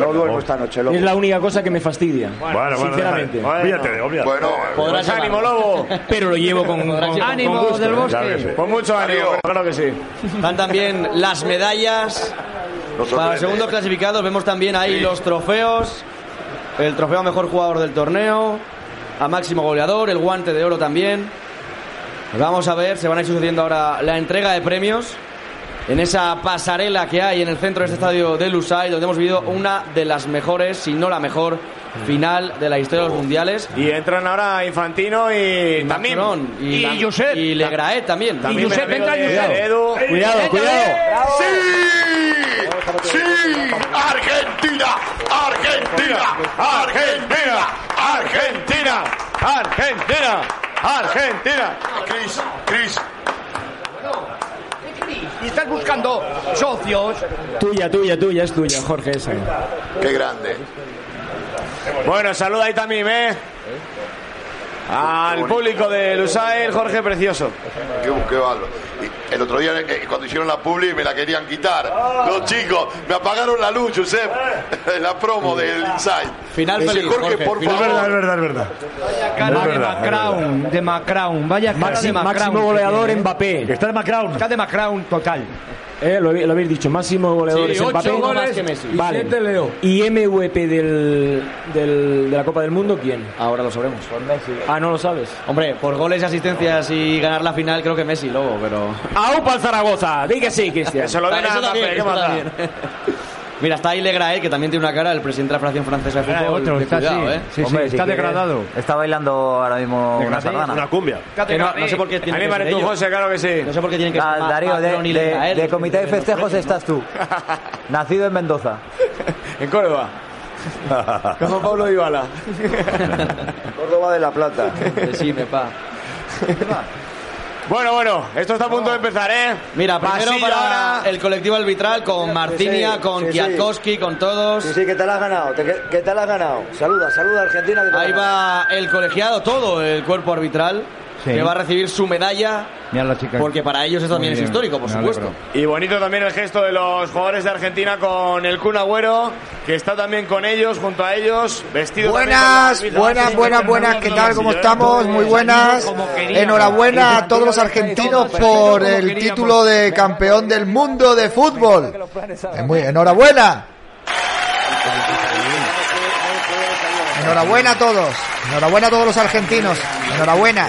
No duermo esta noche, loco. Es la única cosa que me fastidia. Bueno, bueno, sinceramente. bueno, Podrás Pues ánimo, lobo. Pero lo llevo con, con- Ánimo con gusto, del bosque. Con mucho ánimo, claro que sí. Están también las medallas. Nos Para los segundos clasificados vemos también ahí los trofeos. El trofeo a mejor jugador del torneo. A máximo goleador. El guante de oro también. Vamos a ver, se van a ir sucediendo ahora la entrega de premios. En esa pasarela que hay en el centro de este estadio de Lusay, donde hemos vivido una de las mejores, si no la mejor, final de la historia de los mundiales. Y entran ahora Infantino y también. Macron y, y Josep. y Legraet también. También Y Josep, venga, Josep. Cuidado, cuidado. ¡Sí! ¡Sí! ¡Argentina! ¡Argentina! Argentina, Argentina, Argentina, Argentina. Cris, Cris, Y estás buscando socios. Tuya, tuya, tuya, es tuya, Jorge, esa. qué grande. Bueno, saluda ahí también, ¿eh? Al público de Lusail, Jorge Precioso. Qué, qué bárbaro. Y el otro día eh, cuando hicieron la publi me la querían quitar. Los chicos, me apagaron la luz, Josep. La promo del Inside. Final feliz, Jorge, Jorge, por final Es verdad, es favor. verdad, es verdad. Cara Es de Macrown, de Macrown. Vaya cara de Máximo, Macrown. máximo goleador ¿eh? Mbappé. Está de Macron. Está de Macrown total. Eh, lo, lo habéis dicho, máximo goleador Sí, es ocho Mbappé. goles que Messi. y Vale. siete Leo. ¿Y MVP del, del- de la Copa del Mundo quién? Ahora lo sabremos. Ah, no lo sabes. Hombre, por goles y asistencias y ganar la final creo que Messi, luego, pero... ¡Aupa al Zaragoza! Di que sí, Cristian. Se lo den a Mbappé, ¿qué Mira, está ahí Legraet, que también tiene una cara, el presidente de la Federación Francesa de Ah, Fútbol. otro, de está cuidado, así. ¿eh? Sí, sí, Hombre, está si quieres, degradado. Está bailando ahora mismo una sardana. Una cumbia. Que no, no sé por qué tiene que ser María tú, ellos. José, claro que sí. No sé por qué tienen que ser Darío, de, y de- comité de festejos premios. estás tú. Nacido en Mendoza. En Córdoba. Como Pablo Dybala. Córdoba de la Plata. Decime, pa. Bueno, bueno, esto está a punto de empezar, ¿eh? Mira, primero Pasillo para ahora. el colectivo arbitral con Marcinia, sí, con sí, sí. Kwiatkowski, con todos. Sí, sí, que te la has ganado. te- que, que te la has ganado. Saluda, saluda Argentina. Que te Ahí ganado. va el colegiado, todo el cuerpo arbitral, Sí. que va a recibir su medalla, Mira la chica. porque para ellos eso también es histórico, por me supuesto. alegro. Y bonito también el gesto de los jugadores de Argentina con el Kun Agüero, que está también con ellos, junto a ellos, vestido Buenas, con buenas, buenas, buenas, ¿qué tal? ¿Cómo estamos? Muy buenas. Enhorabuena a todos los argentinos por el título de campeón del mundo de fútbol. Muy enhorabuena. Enhorabuena a todos. Enhorabuena a todos los argentinos. Enhorabuena.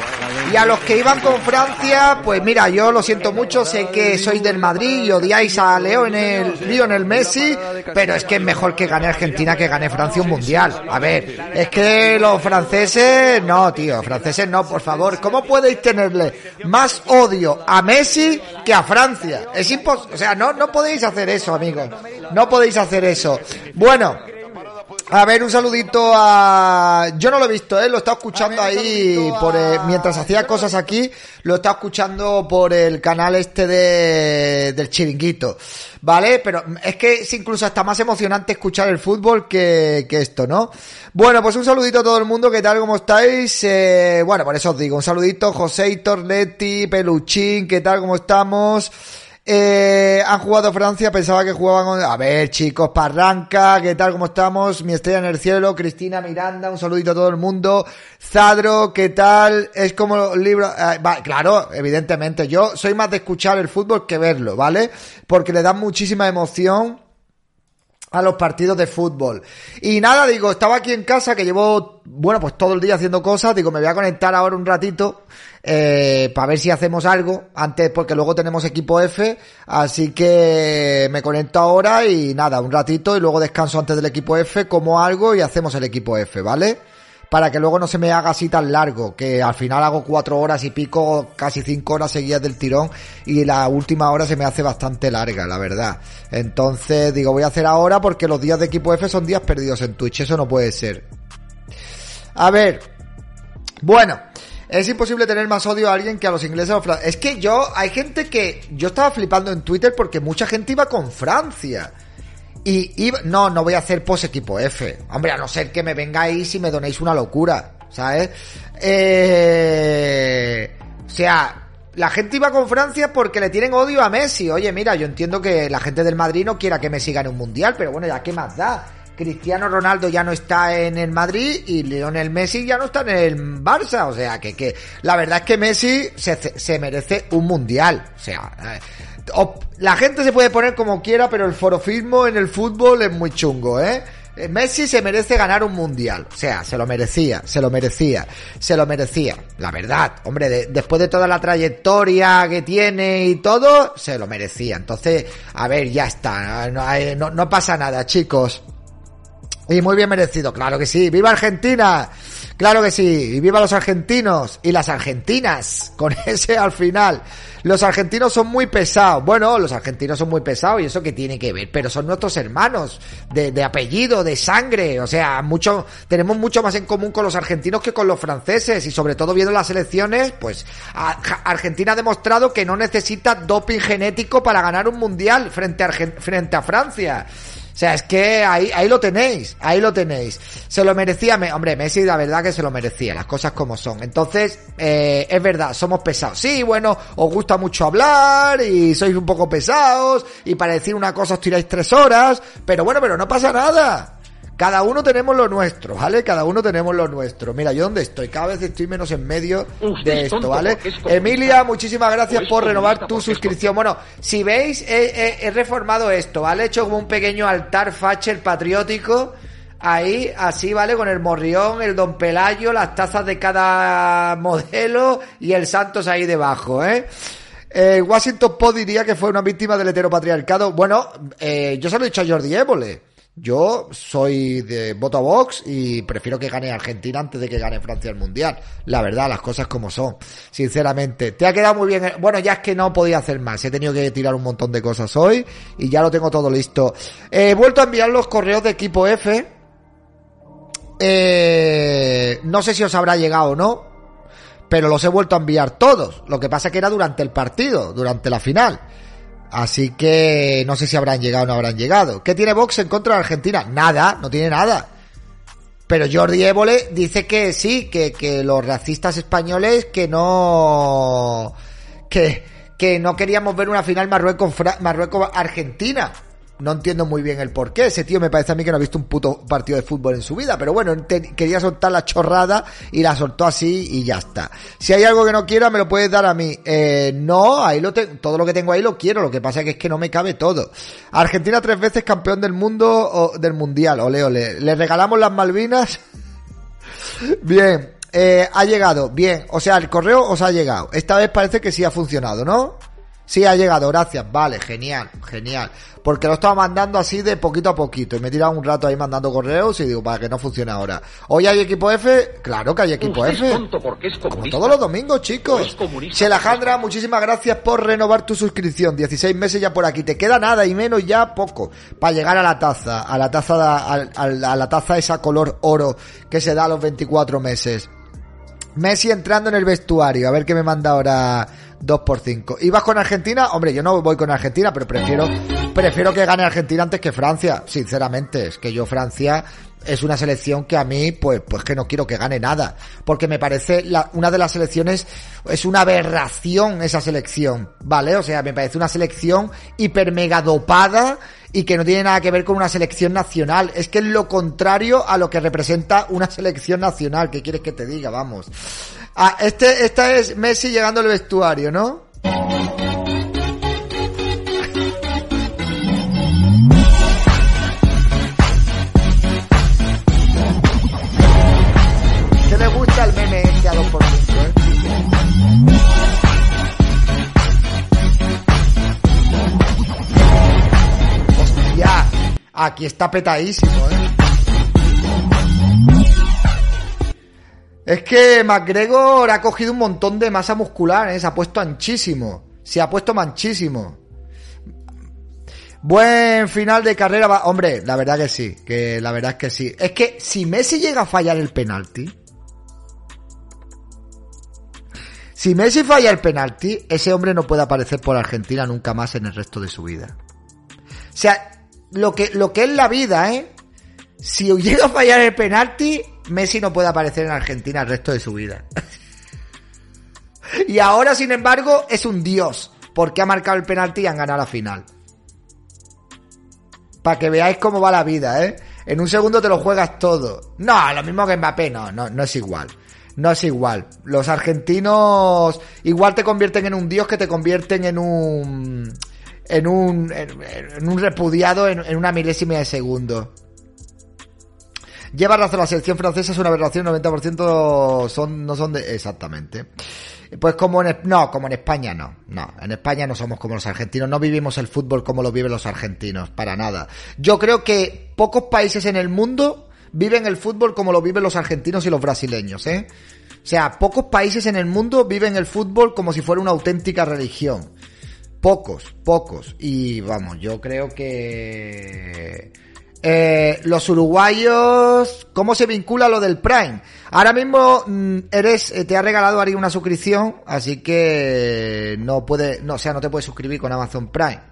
Y a los que iban con Francia, pues mira, yo lo siento mucho, sé que sois del Madrid y odiáis a Lionel, Lionel Messi, pero es que es mejor que gane Argentina que gane Francia un mundial. A ver, es que los franceses, no, tío, franceses no, por favor. ¿Cómo podéis tenerle más odio a Messi que a Francia? Es imposible, o sea, no, no podéis hacer eso, amigos. No podéis hacer eso. Bueno. A ver, un saludito a... Yo no lo he visto, ¿eh? Lo he estado escuchando ahí por, eh, mientras hacía cosas aquí. Lo he estado escuchando por el canal este de, del chiringuito. ¿Vale? Pero es que es incluso hasta más emocionante escuchar el fútbol que, que esto, ¿no? Bueno, pues un saludito a todo el mundo. ¿Qué tal? ¿Cómo estáis? Eh, bueno, por eso os digo. Un saludito. José, Torletti, Peluchín. ¿Qué tal? ¿Cómo estamos? Eh, han jugado Francia, pensaba que jugaban. con- A ver, chicos, Parranca, ¿qué tal? ¿Cómo estamos? Mi estrella en el cielo, Cristina Miranda, un saludito a todo el mundo. Zadro, ¿qué tal? Es como los libros. eh, claro, evidentemente. Yo soy más de escuchar el fútbol que verlo, ¿vale? Porque le da muchísima emoción a los partidos de fútbol. Y nada, digo, estaba aquí en casa que llevo, bueno, pues todo el día haciendo cosas, digo, me voy a conectar ahora un ratito eh, para ver si hacemos algo, antes porque luego tenemos equipo F, así que me conecto ahora y nada, un ratito y luego descanso antes del equipo F, como algo y hacemos el equipo F, ¿vale? Para que luego no se me haga así tan largo, que al final hago cuatro horas y pico, casi cinco horas seguidas del tirón y la última hora se me hace bastante larga, la verdad. Entonces digo, voy a hacer ahora porque los días de equipo F son días perdidos en Twitch, eso no puede ser. A ver, bueno, es imposible tener más odio a alguien que a los ingleses o franceses. Es que yo, hay gente que, yo estaba flipando en Twitter porque mucha gente iba con Francia. Y iba, no, no voy a hacer post equipo F. Hombre, a no ser que me vengáis y me donéis una locura, ¿sabes? Eh, o sea, la gente iba con Francia porque le tienen odio a Messi. Oye, mira, yo entiendo que la gente del Madrid no quiera que Messi gane un mundial, pero bueno, ya qué más da. Cristiano Ronaldo ya no está en el Madrid y Lionel Messi ya no está en el Barça. O sea, que, que la verdad es que Messi se, se merece un mundial. O sea, eh, la gente se puede poner como quiera, pero el forofismo en el fútbol es muy chungo, ¿eh? Eh, Messi se merece ganar un mundial. O sea, se lo merecía, se lo merecía, se lo merecía. La verdad, hombre, de- después de toda la trayectoria que tiene y todo, se lo merecía. Entonces, a ver, ya está. No, no- no pasa nada, chicos. Y muy bien merecido, claro que sí. ¡Viva Argentina! Claro que sí. Y viva los argentinos y las argentinas. Con ese al final. Los argentinos son muy pesados. Bueno, los argentinos son muy pesados y eso que tiene que ver. Pero son nuestros hermanos de, de apellido, de sangre. O sea, mucho, tenemos mucho más en común con los argentinos que con los franceses. Y sobre todo viendo las elecciones, pues Argentina ha demostrado que no necesita doping genético para ganar un mundial frente a, frente a Francia. O sea, es que ahí, ahí lo tenéis, ahí lo tenéis. Se lo merecía, Me- hombre, Messi la verdad que se lo merecía, las cosas como son. Entonces, eh, es verdad, somos pesados. Sí, bueno, os gusta mucho hablar y sois un poco pesados y para decir una cosa os tiráis tres horas, pero bueno, pero no pasa nada. Cada uno tenemos lo nuestro, ¿vale? Cada uno tenemos lo nuestro. Mira, yo dónde estoy, cada vez estoy menos en medio de esto, ¿vale? Emilia, muchísimas gracias por renovar tu suscripción. Bueno, si veis, he, he- he reformado esto, ¿vale? He hecho como un pequeño altar facher patriótico. Ahí, así, ¿vale? Con el morrión, el don Pelayo, las tazas de cada modelo y el Santos ahí debajo, ¿eh? Eh, Washington Post diría que fue una víctima del heteropatriarcado. Bueno, eh, yo se lo he dicho a Jordi Évole. Yo soy de voto a Vox y prefiero que gane Argentina antes de que gane Francia el Mundial. La verdad, las cosas como son. Sinceramente. Te ha quedado muy bien. Bueno, ya es que no podía hacer más. He tenido que tirar un montón de cosas hoy y ya lo tengo todo listo. He vuelto a enviar los correos de equipo F. Eh, no sé si os habrá llegado o no pero los he vuelto a enviar todos. Lo que pasa que era durante el partido, durante la final. Así que no sé si habrán llegado o no habrán llegado. ¿Qué tiene Vox en contra de Argentina? Nada, no tiene nada. Pero Jordi Évole dice que sí, que, que los racistas españoles que no... que, que no queríamos ver una final Marruecos Marruecos. No entiendo muy bien el por qué. Ese tío me parece a mí que no ha visto un puto partido de fútbol en su vida. Pero bueno, quería soltar la chorrada y la soltó así y ya está. Si hay algo que no quiera, me lo puedes dar a mí. Eh, no, ahí lo tengo. Todo lo que tengo ahí lo quiero. Lo que pasa que es que no me cabe todo. Argentina tres veces campeón del mundo o del mundial. Ole, ole. Le regalamos las Malvinas. Bien. Eh, ha llegado. Bien. O sea, el correo os ha llegado. Esta vez parece que sí ha funcionado, ¿no? Sí, ha llegado, gracias. Vale, genial, genial. Porque lo estaba mandando así de poquito a poquito. Y me he tirado un rato ahí mandando correos y digo, para que no funcione ahora. ¿Hoy hay equipo F? Claro que hay equipo F. es tonto porque es Como todos los domingos, chicos. Shelajandra, muchísimas gracias por renovar tu suscripción. 16 meses ya por aquí. Te queda nada y menos ya poco para llegar a la taza. A la taza, a, a- a la taza esa color oro que se da a los 24 meses. Messi entrando en el vestuario. A ver qué me manda ahora 2x5. ¿Ibas con Argentina? Hombre, yo no voy con Argentina, pero prefiero, prefiero que gane Argentina antes que Francia. Sinceramente, es que yo Francia es una selección que a mí, pues, pues que no quiero que gane nada. Porque me parece una de las selecciones, es una aberración esa selección, ¿vale? O sea, me parece una selección hiper mega dopada y que no tiene nada que ver con una selección nacional. Es que es lo contrario a lo que representa una selección nacional. ¿Qué quieres que te diga? Vamos. Ah, este, esta es Messi llegando al vestuario, ¿no? ¿Qué le gusta el meme este a 2 por 5, eh? Hostia, aquí está petadísimo, eh. Es que McGregor ha cogido un montón de masa muscular, ¿eh? se ha puesto anchísimo. Se ha puesto manchísimo. Buen final de carrera. va- Hombre, la verdad que sí. Que la verdad es que sí. Es que si Messi llega a fallar el penalti. Si Messi falla el penalti, ese hombre no puede aparecer por Argentina nunca más en el resto de su vida. O sea, lo que, lo que es la vida, ¿eh? Si llega a fallar el penalti, Messi no puede aparecer en Argentina el resto de su vida. y ahora, sin embargo, es un dios. Porque ha marcado el penalti y han ganado la final. Para que veáis cómo va la vida, ¿eh? En un segundo te lo juegas todo. No, lo mismo que Mbappé, no, no, no es igual. No es igual. Los argentinos igual te convierten en un dios que te convierten en un... En un, en, un repudiado en, en una milésima de segundo. Lleva razón, la selección francesa es una aberración, 90% son, no son de... Exactamente. Pues como en... No, como en España no. No, en España no somos como los argentinos, no vivimos el fútbol como lo viven los argentinos, para nada. Yo creo que pocos países en el mundo viven el fútbol como lo viven los argentinos y los brasileños, ¿eh? O sea, pocos países en el mundo viven el fútbol como si fuera una auténtica religión. Pocos, pocos. Y vamos, yo creo que... Eh, los uruguayos, ¿cómo se vincula lo del Prime? Ahora mismo mm, eres, eh, te ha regalado Ari una suscripción, así que no puede, no, o sea, no te puedes suscribir con Amazon Prime.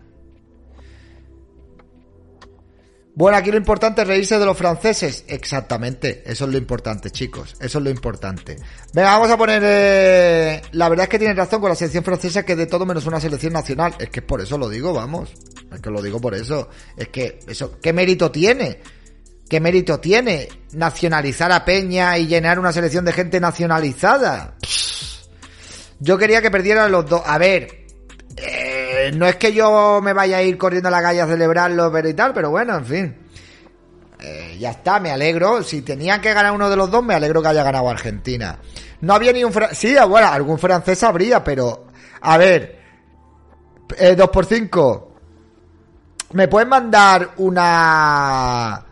Bueno, aquí lo importante es reírse de los franceses. Exactamente, eso es lo importante, chicos. Eso es lo importante. Venga, vamos a poner... eh, La verdad es que tienes razón con la selección francesa que es de todo menos una selección nacional. Es que por eso lo digo, vamos. Es que lo digo por eso. Es que eso, ¿qué mérito tiene? ¿Qué mérito tiene nacionalizar a Peña y llenar una selección de gente nacionalizada? Yo quería que perdieran los dos. A ver, no es que yo me vaya a ir corriendo a la calle a celebrarlo pero y tal, pero bueno, en fin. Eh, ya está, me alegro. Si tenían que ganar uno de los dos, me alegro que haya ganado Argentina. No había ni un... Fra sí, bueno, algún francés habría, pero... A ver, eh, 2 por 5 ¿Me pueden mandar una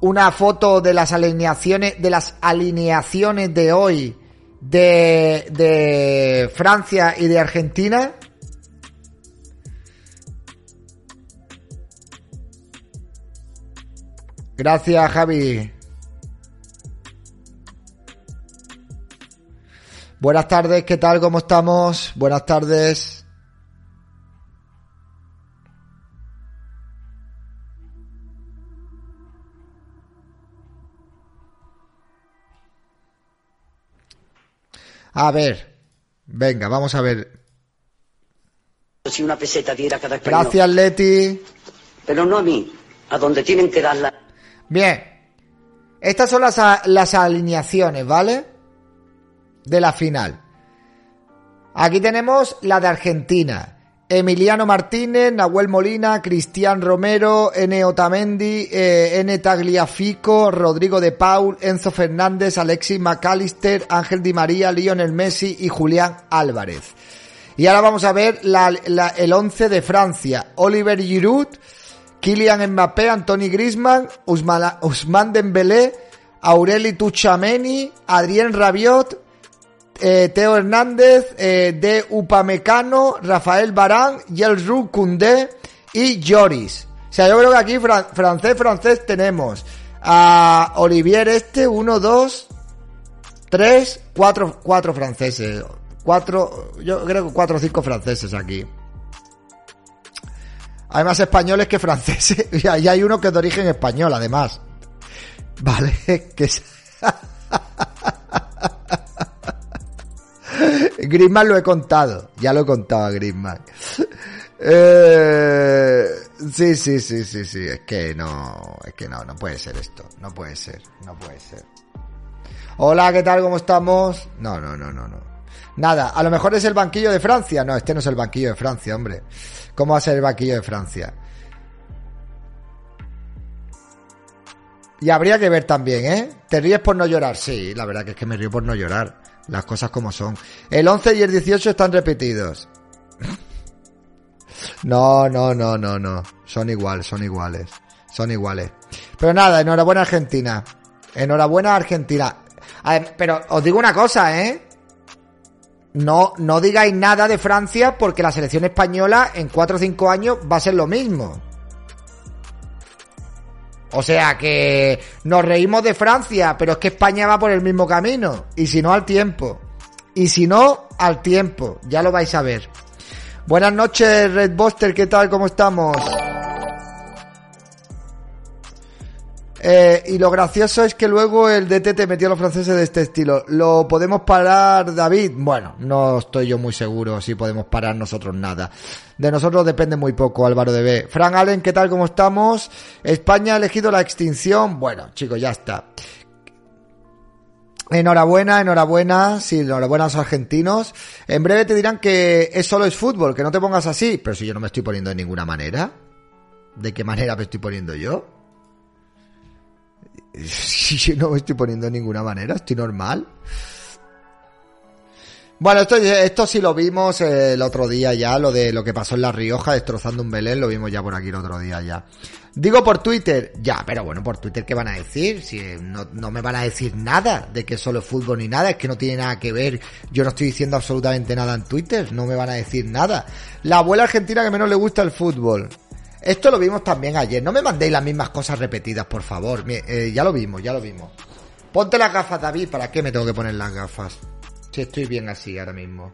una foto de las alineaciones de las alineaciones de hoy de de Francia y de Argentina? Gracias, Javi. Buenas tardes, ¿qué tal? ¿Cómo estamos? Buenas tardes. A ver, venga, vamos a ver. Si una peseta diera cada. Gracias, Leti. Pero no a mí, a donde tienen que darla. Bien, estas son las, las alineaciones, ¿vale? De la final. Aquí tenemos la de Argentina. Emiliano Martínez, Nahuel Molina, Cristian Romero, N. Otamendi, eh, N. Tagliafico, Rodrigo de Paul, Enzo Fernández, Alexis McAllister, Ángel Di María, Lionel Messi y Julián Álvarez. Y ahora vamos a ver el 11 de Francia. Oliver Giroud, Kylian Mbappé, Anthony Griezmann, Ousmane Ousmane Dembélé, Aureli Tuchameni, Adrien Rabiot, eh, Teo Hernández, eh, De Upamecano, Rafael Barán, Yelru Koundé y Lloris. O sea, yo creo que aquí fran- francés, francés tenemos a Olivier este, uno, dos, tres, cuatro, cuatro franceses. Cuatro, yo creo que cuatro o cinco franceses aquí. Hay más españoles que franceses. Y hay hay uno que es de origen español, además. Vale, que es... Griezmann lo he contado, ya lo he contado a Griezmann. Eh, sí, sí, sí, sí, sí, es que no, es que no, no puede ser esto, no puede ser, no puede ser. Hola, ¿qué tal? ¿Cómo estamos? No, no, no, no, no. Nada, a lo mejor es el banquillo de Francia. No, este no es el banquillo de Francia, hombre. ¿Cómo va a ser el banquillo de Francia? Y habría que ver también, ¿eh? ¿Te ríes por no llorar? Sí, la verdad que es que me río por no llorar. Las cosas como son. El 11 y el 18 están repetidos. No, no, no, no, no. Son iguales, son iguales. Son iguales. Pero nada, enhorabuena Argentina. Enhorabuena Argentina. Ver, pero os digo una cosa, ¿eh? No, no digáis nada de Francia porque la selección española en 4 o 5 años va a ser lo mismo. O sea que nos reímos de Francia, pero es que España va por el mismo camino. Y si no, al tiempo. Y si no, al tiempo. Ya lo vais a ver. Buenas noches, Red Buster, ¿qué tal? ¿Cómo estamos? Eh, y lo gracioso es que luego el DT te metió a los franceses de este estilo. ¿Lo podemos parar, David? Bueno, no estoy yo muy seguro si podemos parar nosotros nada. De nosotros depende muy poco, Álvaro de B. Frank Allen, ¿qué tal? ¿Cómo estamos? España ha elegido la extinción. Bueno, chicos, ya está. Enhorabuena, enhorabuena, sí, enhorabuena a los argentinos. En breve te dirán que es solo es fútbol, que no te pongas así. Pero si yo no me estoy poniendo de ninguna manera. ¿De qué manera me estoy poniendo yo? Si no me estoy poniendo de ninguna manera, estoy normal. Bueno, esto, esto sí lo vimos eh, el otro día ya, lo de lo que pasó en La Rioja destrozando un Belén, lo vimos ya por aquí el otro día ya. Digo por Twitter, ya, pero bueno, por Twitter, ¿qué van a decir? Si eh, no, no me van a decir nada de que solo es fútbol ni nada, es que no tiene nada que ver. Yo no estoy diciendo absolutamente nada en Twitter, no me van a decir nada. La abuela argentina que menos le gusta el fútbol. Esto lo vimos también ayer. No me mandéis las mismas cosas repetidas, por favor. Eh, ya lo vimos, ya lo vimos. Ponte las gafas, David. ¿Para qué me tengo que poner las gafas? Si estoy bien así ahora mismo.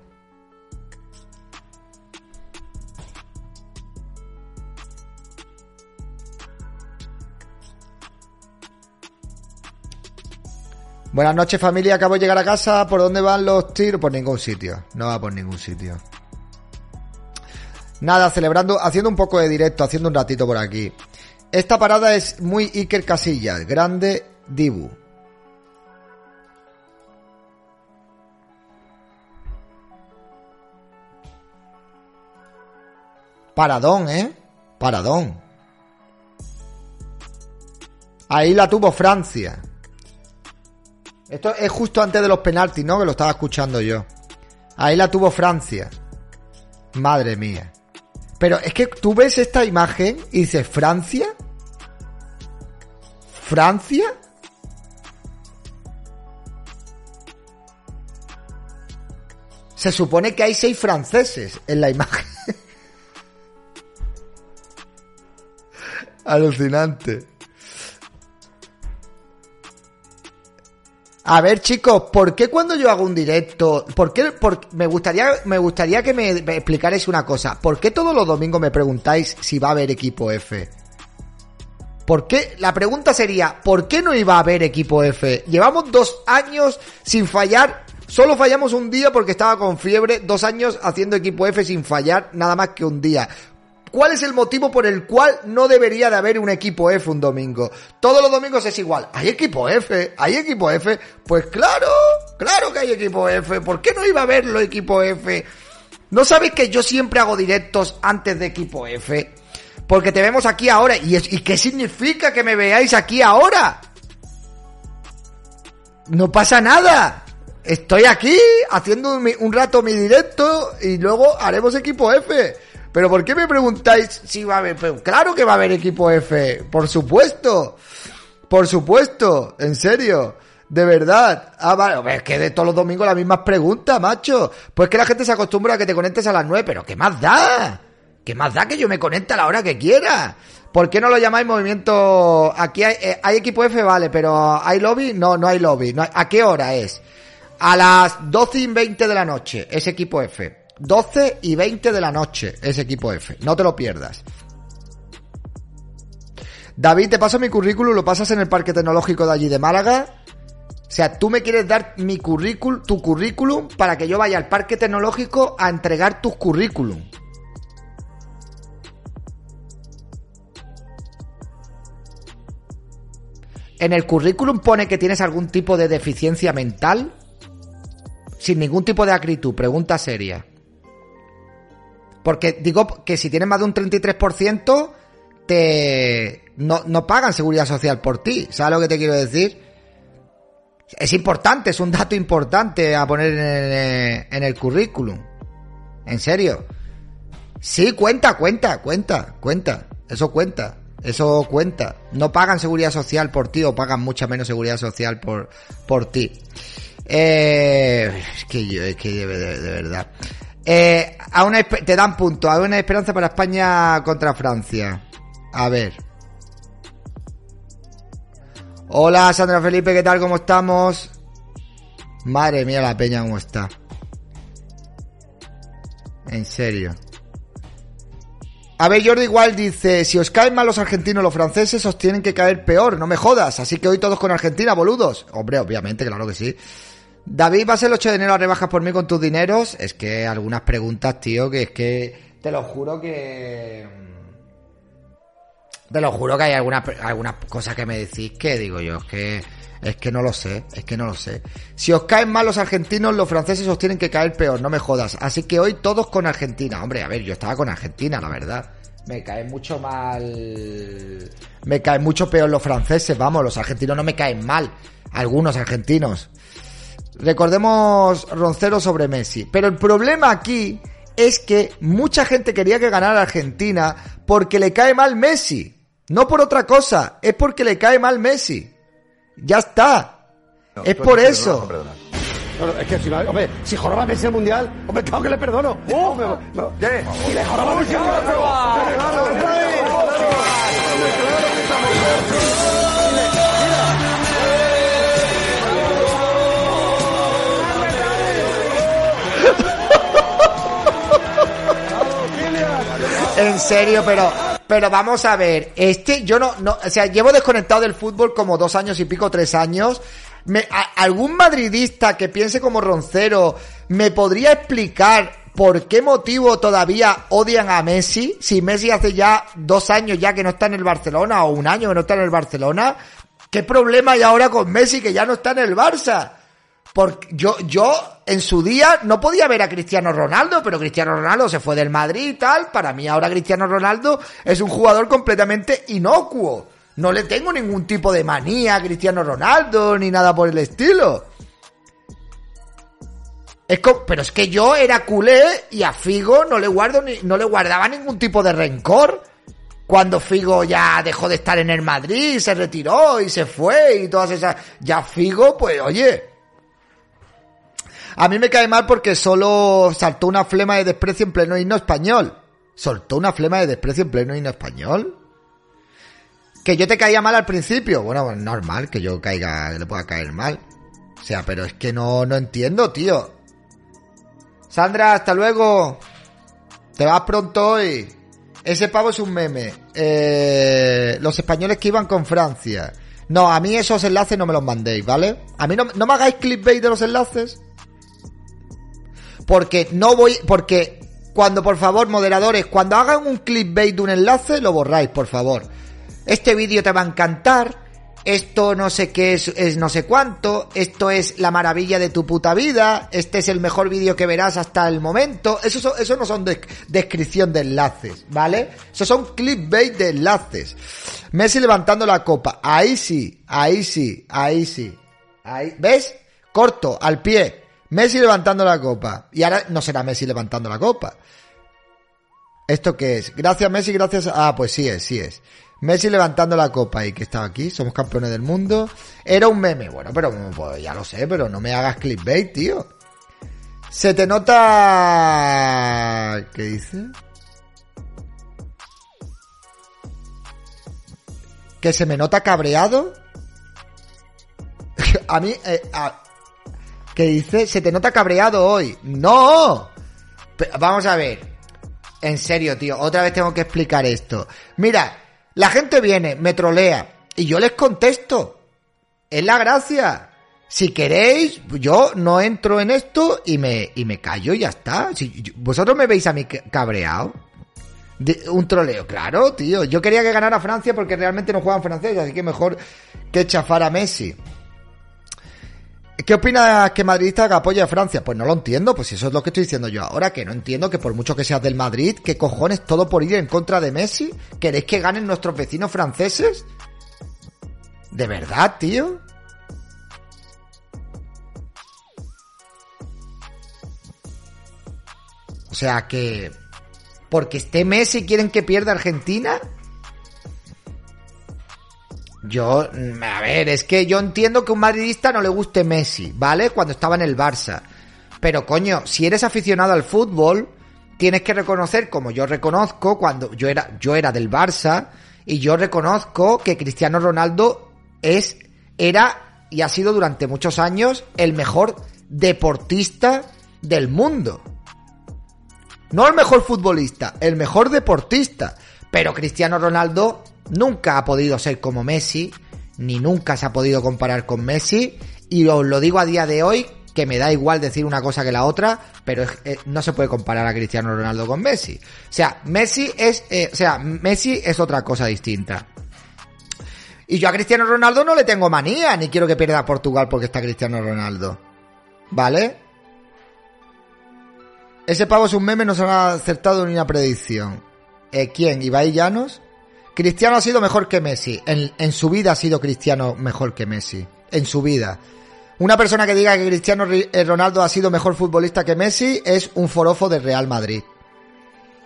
Buenas noches familia, acabo de llegar a casa. ¿Por dónde van los tiros? Por ningún sitio. No va por ningún sitio. Nada, celebrando, haciendo un poco de directo, haciendo un ratito por aquí. Esta parada es muy Iker Casillas, grande Dibu. Paradón, ¿eh? Paradón. Ahí la tuvo Francia. Esto es justo antes de los penaltis, ¿no? Que lo estaba escuchando yo. Ahí la tuvo Francia. Madre mía. Pero es que tú ves esta imagen y dices, ¿Francia? ¿Francia? Se supone que hay seis franceses en la imagen. Alucinante. A ver, chicos, ¿por qué cuando yo hago un directo, por qué, por- me gustaría, me gustaría que me, me explicarais una cosa, ¿por qué todos los domingos me preguntáis si va a haber equipo F? ¿Por qué? La pregunta sería, ¿por qué no iba a haber equipo F? Llevamos dos años sin fallar, solo fallamos un día porque estaba con fiebre, dos años haciendo equipo F sin fallar nada más que un día. ¿Cuál es el motivo por el cual no debería de haber un equipo F un domingo? Todos los domingos es igual. ¿Hay equipo F? ¿Hay equipo F? Pues claro, claro que hay equipo F. ¿Por qué no iba a haberlo equipo F? ¿No sabéis que yo siempre hago directos antes de equipo F? Porque te vemos aquí ahora. ¿Y, es- ¿Y qué significa que me veáis aquí ahora? No pasa nada. Estoy aquí haciendo un rato mi directo y luego haremos equipo F. Pero ¿por qué me preguntáis si va a haber? Pero claro que va a haber equipo F, por supuesto. Por supuesto, en serio. De verdad. Ah, vale, es que de todos los domingos las mismas preguntas, macho. Pues que la gente se acostumbra a que te conectes a las 9, pero ¿qué más da? ¿Qué más da que yo me conecte a la hora que quiera? ¿Por qué no lo llamáis movimiento? Aquí hay, eh, hay equipo F, vale, pero ¿hay lobby? No, no hay lobby. ¿A qué hora es? A las 12 y 20 de la noche, es equipo F. 12 y 20 de la noche, es equipo F. No te lo pierdas. David, te paso mi currículum, lo pasas en el Parque Tecnológico de allí de Málaga. O sea, tú me quieres dar mi currículum, tu currículum para que yo vaya al Parque Tecnológico a entregar tus currículum. En el currículum pone que tienes algún tipo de deficiencia mental. Sin ningún tipo de acritud, pregunta seria. Porque digo que si tienes más de un 33%, te no, no pagan seguridad social por ti. ¿Sabes lo que te quiero decir? Es importante, es un dato importante a poner en el, currículum. En serio. Sí, cuenta, cuenta, cuenta, cuenta. Eso cuenta. Eso cuenta. No pagan seguridad social por ti o pagan mucha menos seguridad social por, por ti. Eh, es que yo, es que de- de verdad. Eh, a una, te dan punto. Hay una esperanza para España contra Francia. A ver. Hola Sandra Felipe, ¿qué tal? ¿Cómo estamos? Madre mía la peña, ¿cómo está? En serio. A ver, Jordi igual dice, si os caen mal los argentinos los franceses, os tienen que caer peor, no me jodas. Así que hoy todos con Argentina, boludos. Hombre, obviamente, claro que sí. David, ¿va a el 8 de enero a rebajas por mí con tus dineros? Es que algunas preguntas, tío, que es que... Te lo juro que... Te lo juro que hay algunas algunas cosas que me decís que digo yo, es que es que no lo sé, es que no lo sé. Si os caen mal los argentinos, los franceses os tienen que caer peor, no me jodas. Así que hoy todos con Argentina. Hombre, a ver, yo estaba con Argentina, la verdad. Me caen mucho mal. Me caen mucho peor los franceses, vamos, los argentinos no me caen mal. Algunos argentinos. Recordemos Roncero sobre Messi. Pero el problema aquí es que mucha gente quería que ganara Argentina porque le cae mal Messi. No por otra cosa, es porque le cae mal Messi. Ya está. es por eso. No, es que si, va- hombre, si joroba Messi el mundial, hombre, claro que le perdono. Hombre, no, ¿Qué? Si le joroba Messi el mundial, En serio, pero, pero vamos a ver. Este, yo no, no, o sea, llevo desconectado del fútbol como dos años y pico, tres años. Me, algún madridista que piense como Roncero me podría explicar por qué motivo todavía odian a Messi si Messi hace ya dos años ya que no está en el Barcelona o un año que no está en el Barcelona. ¿Qué problema hay ahora con Messi que ya no está en el Barça? Porque yo, yo en su día no podía ver a Cristiano Ronaldo, pero Cristiano Ronaldo se fue del Madrid y tal. Para mí ahora Cristiano Ronaldo es un jugador completamente inocuo. No le tengo ningún tipo de manía a Cristiano Ronaldo ni nada por el estilo. Es pero es que yo era culé y a Figo no le guardo ni, no le guardaba ningún tipo de rencor. Cuando Figo ya dejó de estar en el Madrid, se retiró y se fue y todas esas. Ya Figo, pues oye, a mí me cae mal porque solo saltó una flema de desprecio en pleno himno español. ¿Soltó una flema de desprecio en pleno himno español? Que yo te caía mal al principio. Bueno, pues normal que yo caiga, le pueda caer mal. O sea, pero es que no, no entiendo, tío. Sandra, hasta luego. Te vas pronto hoy. Ese pavo es un meme. Eh, los españoles que iban con Francia. No, a mí esos enlaces no me los mandéis, ¿vale? A mí no, no me hagáis clickbait de los enlaces. Porque no voy, porque cuando por favor, moderadores, cuando hagan un clickbait de un enlace, lo borráis, por favor. Este vídeo te va a encantar. Esto no sé qué es, es no sé cuánto. Esto es la maravilla de tu puta vida. Este es el mejor vídeo que verás hasta el momento. Eso, no son des- descripción de enlaces, ¿vale? Eso son clickbait de enlaces. Messi levantando la copa. Ahí sí, ahí sí, ahí sí. Ahí, ¿ves? Corto, al pie. Messi levantando la copa. Y ahora no será Messi levantando la copa. ¿Esto qué es? Gracias Messi, gracias... Ah, pues sí es, sí es. Messi levantando la copa y que estaba aquí, somos campeones del mundo. Era un meme, bueno, pero pues, ya lo sé, pero no me hagas clickbait, tío. Se te nota... ¿Qué dice? ¿Que se me nota cabreado? a mí... eh, a- ¿Qué dice? Se te nota cabreado hoy. ¡No! Pe- Vamos a ver. En serio, tío. Otra vez tengo que explicar esto. Mira, La gente viene, me trolea y yo les contesto. Es la gracia. Si queréis, yo no entro en esto y me, y me callo y ya está. Si, vosotros me veis a mí ca- cabreado. De- un troleo, claro, tío. Yo quería que ganara Francia porque realmente no juegan francés, así que mejor que chafar a Messi. ¿Qué opinas que madridista que apoya a Francia? Pues no lo entiendo, pues eso es lo que estoy diciendo yo ahora, que no entiendo que por mucho que seas del Madrid, ¿qué cojones todo por ir en contra de Messi? ¿Queréis que ganen nuestros vecinos franceses? ¿De verdad, tío? O sea que... Porque esté Messi quieren que pierda Argentina. Yo, mm, a ver, es que yo entiendo que un madridista no le guste Messi, ¿vale? Cuando estaba en el Barça. Pero coño, si eres aficionado al fútbol, tienes que reconocer, como yo reconozco, cuando yo era, yo era del Barça, y yo reconozco que Cristiano Ronaldo es, era y ha sido durante muchos años el mejor deportista del mundo. No el mejor futbolista, el mejor deportista. Pero Cristiano Ronaldo nunca ha podido ser como Messi, ni nunca se ha podido comparar con Messi. Y os lo digo a día de hoy, que me da igual decir una cosa que la otra, pero eh, no se puede comparar a Cristiano Ronaldo con Messi. O sea, Messi es, eh, o sea, Messi es otra cosa distinta. Y yo a Cristiano Ronaldo no le tengo manía, ni quiero que pierda Portugal porque está Cristiano Ronaldo. ¿Vale? Ese pavo es un meme, no se ha acertado ni una predicción. Eh, ¿Quién? ¿Ibai Llanos? Cristiano ha sido mejor que Messi. En, en su vida ha sido Cristiano mejor que Messi. En su vida. Una persona que diga que Cristiano Ri- eh, Ronaldo ha sido mejor futbolista que Messi es un forofo de Real Madrid.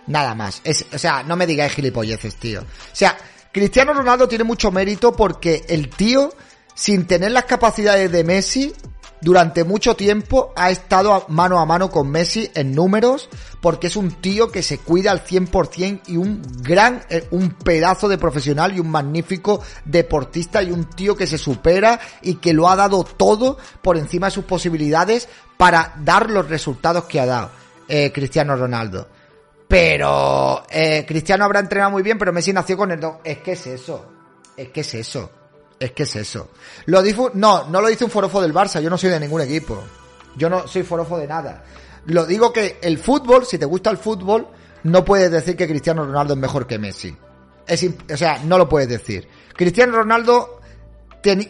Nada más. Es, o sea, no me digáis gilipolleces, tío. O sea, Cristiano Ronaldo tiene mucho mérito porque el tío, sin tener las capacidades de Messi, durante mucho tiempo ha estado mano a mano con Messi en números, porque es un tío que se cuida al 100% y un gran, eh, un pedazo de profesional y un magnífico deportista y un tío que se supera y que lo ha dado todo por encima de sus posibilidades para dar los resultados que ha dado eh, Cristiano Ronaldo. Pero eh, Cristiano habrá entrenado muy bien, pero Messi nació con el don. Es que es eso. Es que es eso. Es que es eso. Lo no, no lo dice un forofo del Barça. Yo no soy de ningún equipo. Yo no soy forofo de nada. Lo digo que el fútbol, si te gusta el fútbol, no puedes decir que Cristiano Ronaldo es mejor que Messi. Es o sea, no lo puedes decir. Cristiano Ronaldo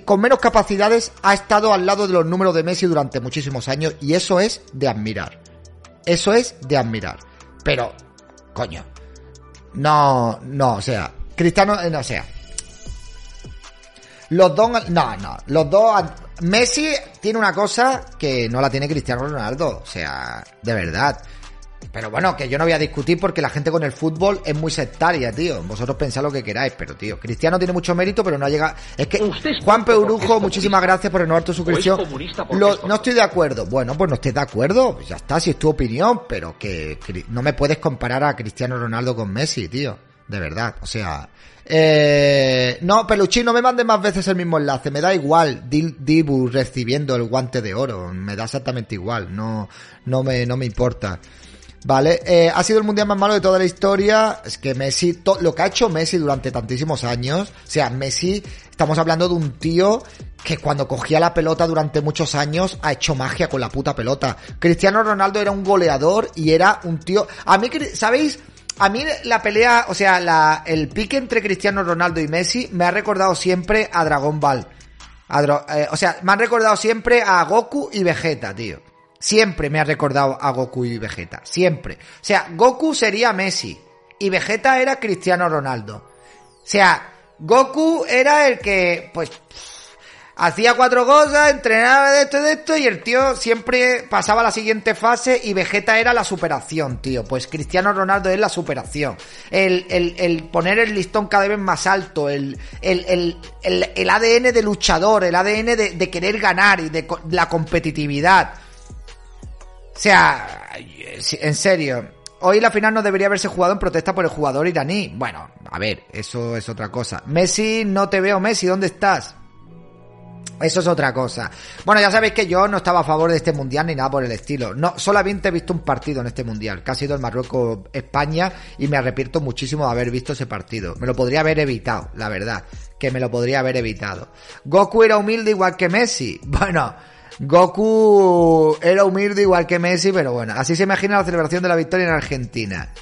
con menos capacidades ha estado al lado de los números de Messi durante muchísimos años y eso es de admirar. Eso es de admirar. Pero, coño, no, no, o sea, Cristiano, eh, no, o sea, los dos, no, no, los dos, Messi tiene una cosa que no la tiene Cristiano Ronaldo, o sea, de verdad. Pero bueno, que yo no voy a discutir porque la gente con el fútbol es muy sectaria, tío. Vosotros pensad lo que queráis, pero tío, Cristiano tiene mucho mérito, pero no ha llegado. Es que Juan Peurujo, muchísimas gracias por renovar tu suscripción. Lo- no estoy de acuerdo. Bueno, pues no estés de acuerdo, pues ya está, si es tu opinión, pero que Cri- no me puedes comparar a Cristiano Ronaldo con Messi, tío. De verdad, o sea. Eh, no, Peluchín, no me mandes más veces el mismo enlace, me da igual. Dibu recibiendo el guante de oro, me da exactamente igual, no, no me, no me importa. Vale, eh, ha sido el mundial más malo de toda la historia. Es que Messi, lo que ha hecho Messi durante tantísimos años, o sea, Messi, estamos hablando de un tío que cuando cogía la pelota durante muchos años ha hecho magia con la puta pelota. Cristiano Ronaldo era un goleador y era un tío. A mí, ¿sabéis? A mí la pelea, o sea, la, el pique entre Cristiano Ronaldo y Messi me ha recordado siempre a Dragon Ball. A Dra- eh, o sea, me han recordado siempre a Goku y Vegeta, tío. Siempre me ha recordado a Goku y Vegeta. Siempre. O sea, Goku sería Messi. Y Vegeta era Cristiano Ronaldo. O sea, Goku era el que, pues, hacía cuatro cosas, entrenaba de esto y de esto, y el tío siempre pasaba a la siguiente fase y Vegeta era la superación, tío. Pues Cristiano Ronaldo es la superación. El, el, el poner el listón cada vez más alto, el, el, el, ADN de luchador, el ADN de, de querer ganar y de la competitividad. O sea, en serio. Hoy la final no debería haberse jugado en protesta por el jugador iraní. Bueno, a ver, eso es otra cosa. Messi, no te veo, Messi, ¿dónde estás? Eso es otra cosa. Bueno, ya sabéis que yo no estaba a favor de este mundial ni nada por el estilo. No, solamente he visto un partido en este mundial, que ha sido el Marruecos-España, y me arrepiento muchísimo de haber visto ese partido. Me lo podría haber evitado, la verdad. Que me lo podría haber evitado. Goku era humilde igual que Messi. Bueno, Goku era humilde igual que Messi, pero bueno, así se imagina la celebración de la victoria en Argentina.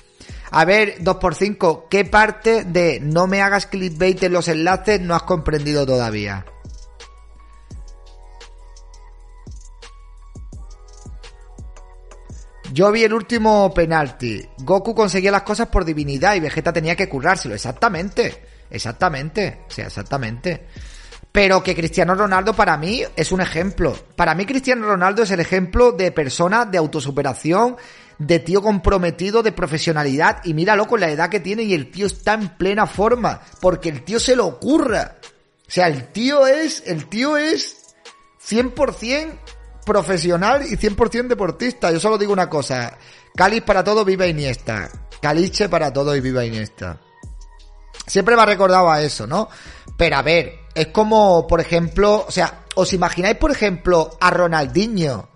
A ver, 2x5, ¿qué parte de no me hagas clickbait en los enlaces no has comprendido todavía? Yo vi el último penalti. Goku conseguía las cosas por divinidad y Vegeta tenía que currárselo. Exactamente. Exactamente. O sea, exactamente. Pero que Cristiano Ronaldo para mí es un ejemplo. Para mí Cristiano Ronaldo es el ejemplo de persona de autosuperación, de tío comprometido, de profesionalidad. Y míralo con la edad que tiene y el tío está en plena forma. Porque el tío se lo ocurra. O sea, el tío es, el tío es 100% profesional y 100% deportista. Yo solo digo una cosa. Cáliz para todo, viva Iniesta. Caliche para todo y viva Iniesta. Siempre me ha recordado a eso, ¿no? Pero a ver, es como, por ejemplo, o sea, ¿os imagináis, por ejemplo, a Ronaldinho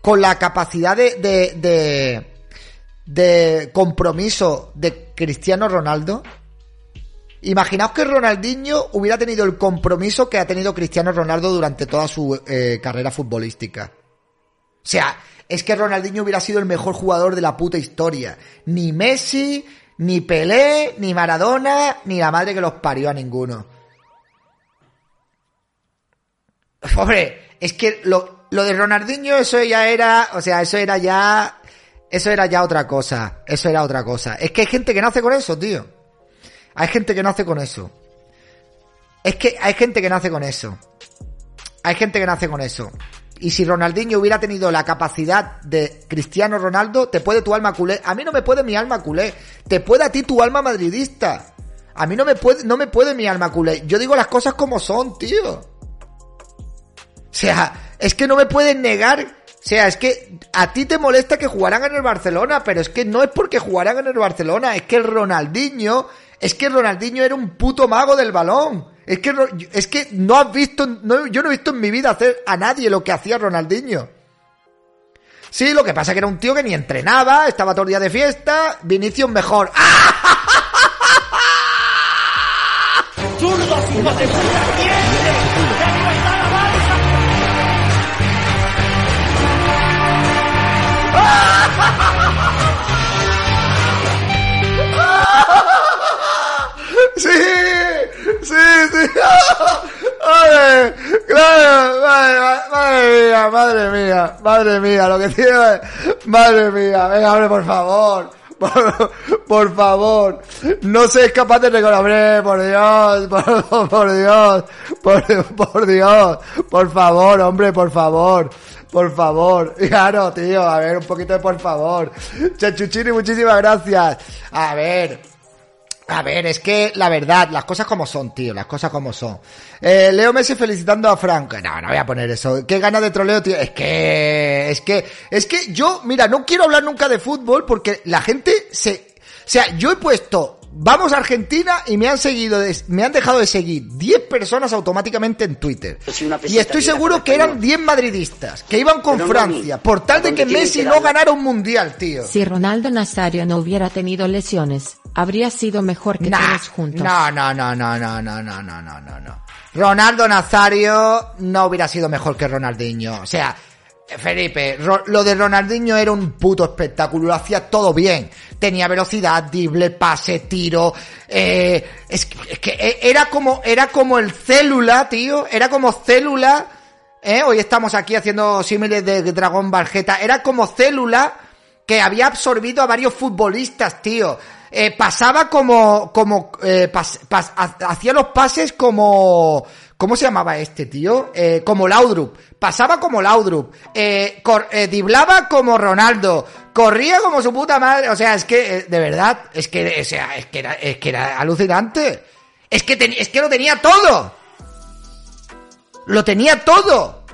con la capacidad de, de, de, de compromiso de Cristiano Ronaldo? Imaginaos que Ronaldinho hubiera tenido el compromiso que ha tenido Cristiano Ronaldo durante toda su eh, carrera futbolística. O sea, es que Ronaldinho hubiera sido el mejor jugador de la puta historia. Ni Messi, ni Pelé, ni Maradona, ni la madre que los parió a ninguno. Hombre, es que lo, lo de Ronaldinho, eso ya era, o sea, eso era ya, eso era ya otra cosa. Eso era otra cosa. Es que hay gente que nace con eso, tío. Hay gente que nace con eso. Es que hay gente que nace con eso. Hay gente que nace con eso. Y si Ronaldinho hubiera tenido la capacidad de Cristiano Ronaldo, te puede tu alma culé. A mí no me puede mi alma culé. Te puede a ti tu alma madridista. A mí no me puede, no me puede mi alma culé. Yo digo las cosas como son, tío. O sea, es que no me pueden negar. O sea, es que a ti te molesta que jugaran en el Barcelona, pero es que no es porque jugaran en el Barcelona, es que el Ronaldinho, es que Ronaldinho era un puto mago del balón. Es que, es que no has visto, yo no he visto en mi vida hacer a nadie lo que hacía Ronaldinho. Sí, lo que pasa es que era un tío que ni entrenaba, estaba todo el día de fiesta, Vinicius mejor. ¡Ah! Sí, sí, sí. Madre, claro, madre, mía, madre mía, madre mía, lo que tiene, madre mía, venga, hombre, por favor, por, favor, no seas capaz de reconocer, por Dios, por, Dios, por, por Dios, por favor, hombre, por favor. Por favor, claro, tío, a ver, un poquito de por favor. Chachuchini, muchísimas gracias. A ver, a ver, es que la verdad, las cosas como son, tío, las cosas como son. Eh, Leo Messi felicitando a Frank. No, no voy a poner eso. Qué gana de troleo, tío. Es que, es que, es que yo, mira, no quiero hablar nunca de fútbol porque la gente se, o sea, yo he puesto, vamos a Argentina y me han seguido, me han dejado de seguir 10 personas automáticamente en Twitter. Y estoy seguro que eran 10 madridistas, que iban con. Francia, por tal de ¿Dónde que Messi no ganara un mundial, tío. Si Ronaldo Nazario no hubiera tenido lesiones, habría sido mejor que Nah, todos juntos. No, no, no, no, no, no, no, no, no, no, no. Ronaldo Nazario no hubiera sido mejor que Ronaldinho. O sea, Felipe, lo de Ronaldinho era un puto espectáculo, lo hacía todo bien. Tenía velocidad, drible, pase, tiro. Eh, es, que- es que e- era como, era como el célula, tío. Era como célula. ¿eh? Hoy estamos aquí haciendo símiles de Dragón Barjeta. Era como célula que había absorbido a varios futbolistas, tío. Eh, pasaba como, como, eh, pas- pas- ha- hacía los pases como, ¿cómo se llamaba este tío? Eh, como Laudrup. Pasaba como Laudrup. Eh, cor- eh, diblaba como Ronaldo. Corría como su puta madre. O sea, es que, eh, de verdad, es que, o sea, es que era, es que era alucinante. Es que, ten- es que lo tenía todo. Lo tenía todo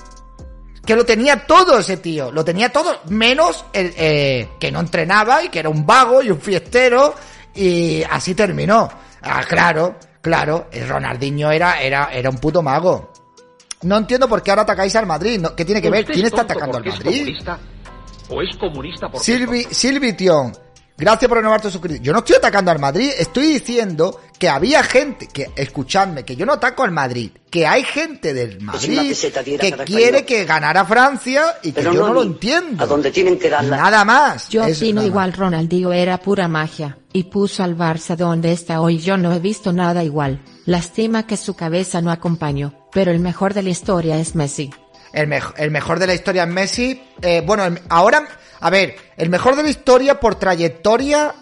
que lo tenía todo ese tío, lo tenía todo, menos el eh, que no entrenaba y que era un vago y un fiestero y así terminó. Ah, claro, Claro, el Ronaldinho era, era, era un puto mago. No entiendo por qué ahora atacáis al Madrid. No, ¿Qué tiene que ver? ¿Usted ¿Quién es está atacando al Madrid? comunista? ¿O es comunista es Silvi, Silvi Tion, gracias por renovar tu suscripción. Yo no estoy atacando al Madrid, estoy diciendo que había gente, que escuchadme, que yo no ataco al Madrid, que hay gente del una Madrid que quiere que ganara Francia y que Pero yo no no lo entiendo. A donde tienen que darla. Nada más. Yo Eso opino igual, Ronaldinho era pura magia, y puso al Barça donde está hoy. Yo no he visto nada igual. Lástima que su cabeza no acompañó, pero el mejor de la historia es Messi. El, el mejor de la historia es Messi. Eh, bueno, ahora, a ver, el mejor de la historia por trayectoria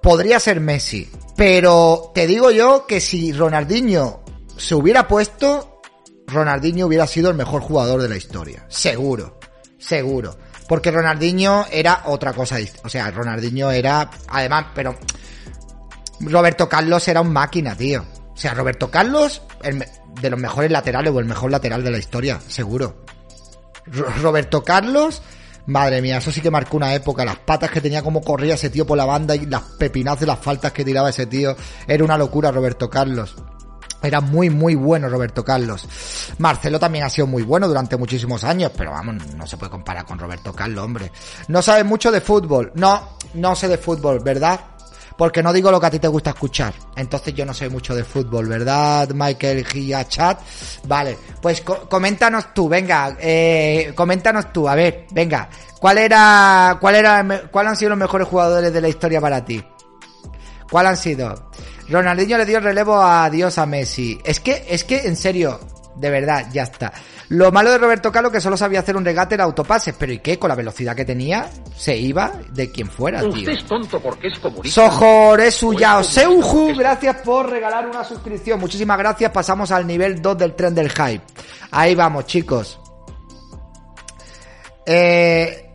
podría ser Messi. Pero te digo yo que si Ronaldinho se hubiera puesto, Ronaldinho hubiera sido el mejor jugador de la historia. Seguro, seguro. Porque Ronaldinho era otra cosa. O sea, Ronaldinho era, además, pero Roberto Carlos era un máquina, tío. O sea, Roberto Carlos, de los mejores laterales o el mejor lateral de la historia, seguro. Ro- Roberto Carlos, madre mía, eso sí que marcó una época. Las patas que tenía, como corría ese tío por la banda y las pepinazos de las faltas que tiraba ese tío. Era una locura, Roberto Carlos. Era muy, muy bueno Roberto Carlos. Marcelo también ha sido muy bueno durante muchísimos años, pero vamos, no se puede comparar con Roberto Carlos, hombre. No sabes mucho de fútbol. No, no sé de fútbol, ¿verdad? Porque no digo lo que a ti te gusta escuchar. Entonces yo no sé mucho de fútbol, ¿verdad, Michael Gia Chat? Vale, pues co- coméntanos tú, venga, eh, coméntanos tú, a ver, venga. ¿Cuál era, cuál era, cuál han sido los mejores jugadores de la historia para ti? ¿Cuál han sido? Ronaldinho le dio el relevo a Dios a Messi. Es que, es que, en serio, de verdad, ya está. Lo malo de Roberto Carlos que solo sabía hacer un regate en autopases, pero ¿y qué? Con la velocidad que tenía, se iba de quien fuera, tío. Usted es tonto porque es comunista. Sojoresu Yao Pues, Seuju, gracias por regalar una suscripción. Muchísimas gracias. Pasamos al nivel 2 del tren del hype. Ahí vamos, chicos. Eh,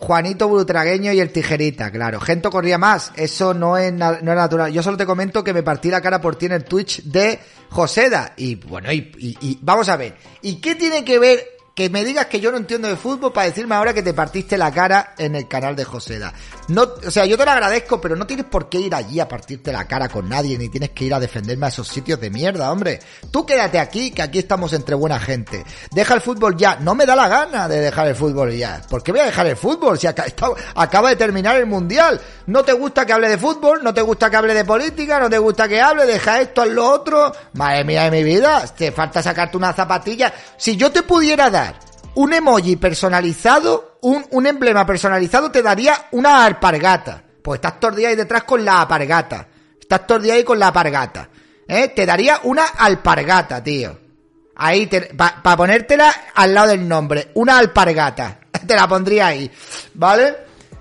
Juanito Brutragueño y el tijerita, claro. Gento corría más, eso no es, no es natural. Yo solo te comento que me partí la cara por ti en el Twitch de Joseda. Y bueno, y vamos a ver. ¿Y qué tiene que ver que me digas que yo no entiendo de fútbol para decirme ahora que te partiste la cara en el canal de Joseda? No, o sea, yo te lo agradezco, pero no tienes por qué ir allí a partirte la cara con nadie, ni tienes que ir a defenderme a esos sitios de mierda, hombre. Tú quédate aquí, que aquí estamos entre buena gente. Deja el fútbol ya. No me da la gana de dejar el fútbol ya. ¿Por qué voy a dejar el fútbol si acaba de terminar el mundial? ¿No te gusta que hable de fútbol? ¿No te gusta que hable de política? ¿No te gusta que hable? Deja esto, haz lo otro. Madre mía de mi vida, te falta sacarte una zapatilla. Si yo te pudiera dar un emoji personalizado, un, un emblema personalizado, te daría una alpargata. Pues estás todo ahí detrás con la alpargata. Estás todo ahí con la alpargata. ¿Eh? Te daría una alpargata, tío. Ahí, para ponértela al lado del nombre. Una alpargata. Te la pondría ahí. ¿Vale?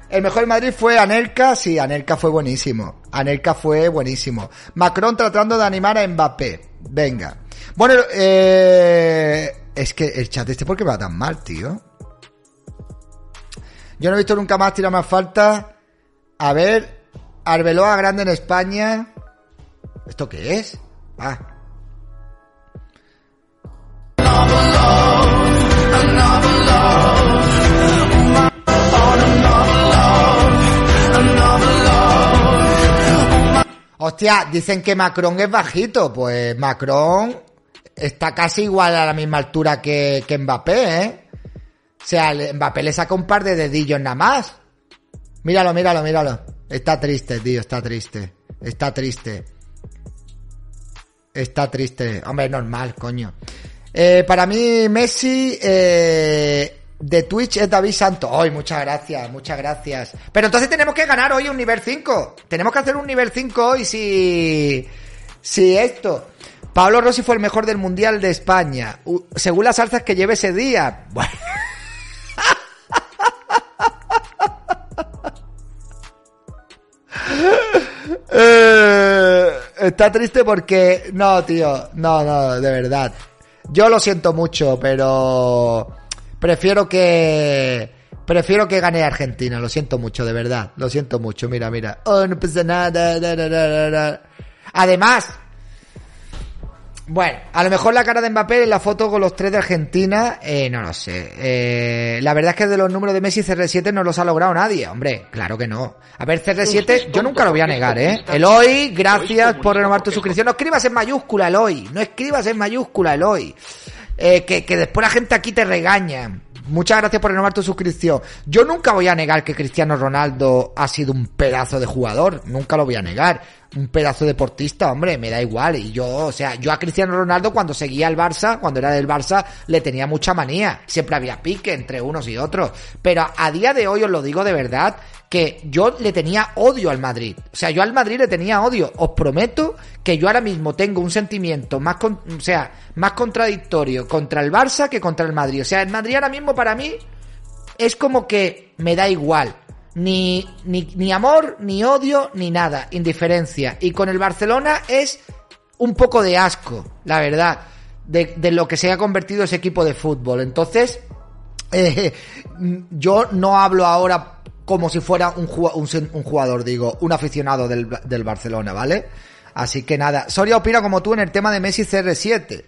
El mejor Madrid fue Anelka. Sí, Anelka fue buenísimo. Anelka fue buenísimo. Macron tratando de animar a Mbappé. Venga. Bueno, eh, es que el chat este, ¿por qué va tan mal, tío? Yo no he visto nunca más tirar más falta. A ver, Arbeloa grande en España. ¿Esto qué es? Ah. Hostia, dicen que Macron es bajito. Pues Macron está casi igual a la misma altura que, que Mbappé, ¿eh? O sea, Mbappé le saca un par de dedillos nada más. Míralo, míralo, míralo. Está triste, tío, está triste. Está triste. Está triste. Hombre, normal, coño. Eh, para mí, Messi eh, de Twitch es David Santos. Hoy, muchas gracias, muchas gracias. Pero entonces tenemos que ganar hoy un nivel 5. Tenemos que hacer un nivel 5 hoy si. Si esto. Pablo Rossi fue el mejor del Mundial de España. Según las alzas que lleve ese día. Bueno. Eh, está triste porque... No, tío. No, no, de verdad. Yo lo siento mucho, pero... Prefiero que... Prefiero que gane Argentina. Lo siento mucho, de verdad. Lo siento mucho. Mira, mira. Oh, no pasa nada. da, da, da, da, da. Además... Bueno, a lo mejor la cara de Mbappé en la foto con los tres de Argentina, eh, no lo sé. Eh, la verdad es que de los números de Messi CR7 no los ha logrado nadie, hombre, claro que no. A ver, CR7, yo nunca lo voy a negar, ¿eh? Eloy, gracias por renovar tu suscripción. No escribas en mayúscula, Eloy, no escribas en mayúscula, Eloy. Eh, que, que después la gente aquí te regaña. Muchas gracias por renovar tu suscripción. Yo nunca voy a negar que Cristiano Ronaldo ha sido un pedazo de jugador. Nunca lo voy a negar. Un pedazo deportista, hombre, me da igual. Y yo, o sea, yo a Cristiano Ronaldo cuando seguía el Barça, cuando era del Barça, le tenía mucha manía. Siempre había pique entre unos y otros. Pero a día de hoy os lo digo de verdad, que yo le tenía odio al Madrid. O sea, yo al Madrid le tenía odio. Os prometo que yo ahora mismo tengo un sentimiento más, con- o sea, más contradictorio contra el Barça que contra el Madrid. O sea, el Madrid ahora mismo para mí es como que me da igual. Ni, ni, ni amor, ni odio, ni nada. Indiferencia. Y con el Barcelona es un poco de asco, la verdad, de, de lo que se ha convertido ese equipo de fútbol. Entonces, eh, yo no hablo ahora como si fuera un, un jugador, digo, un aficionado del, del Barcelona, ¿vale? Así que nada, Soria opina como tú en el tema de Messi CR7.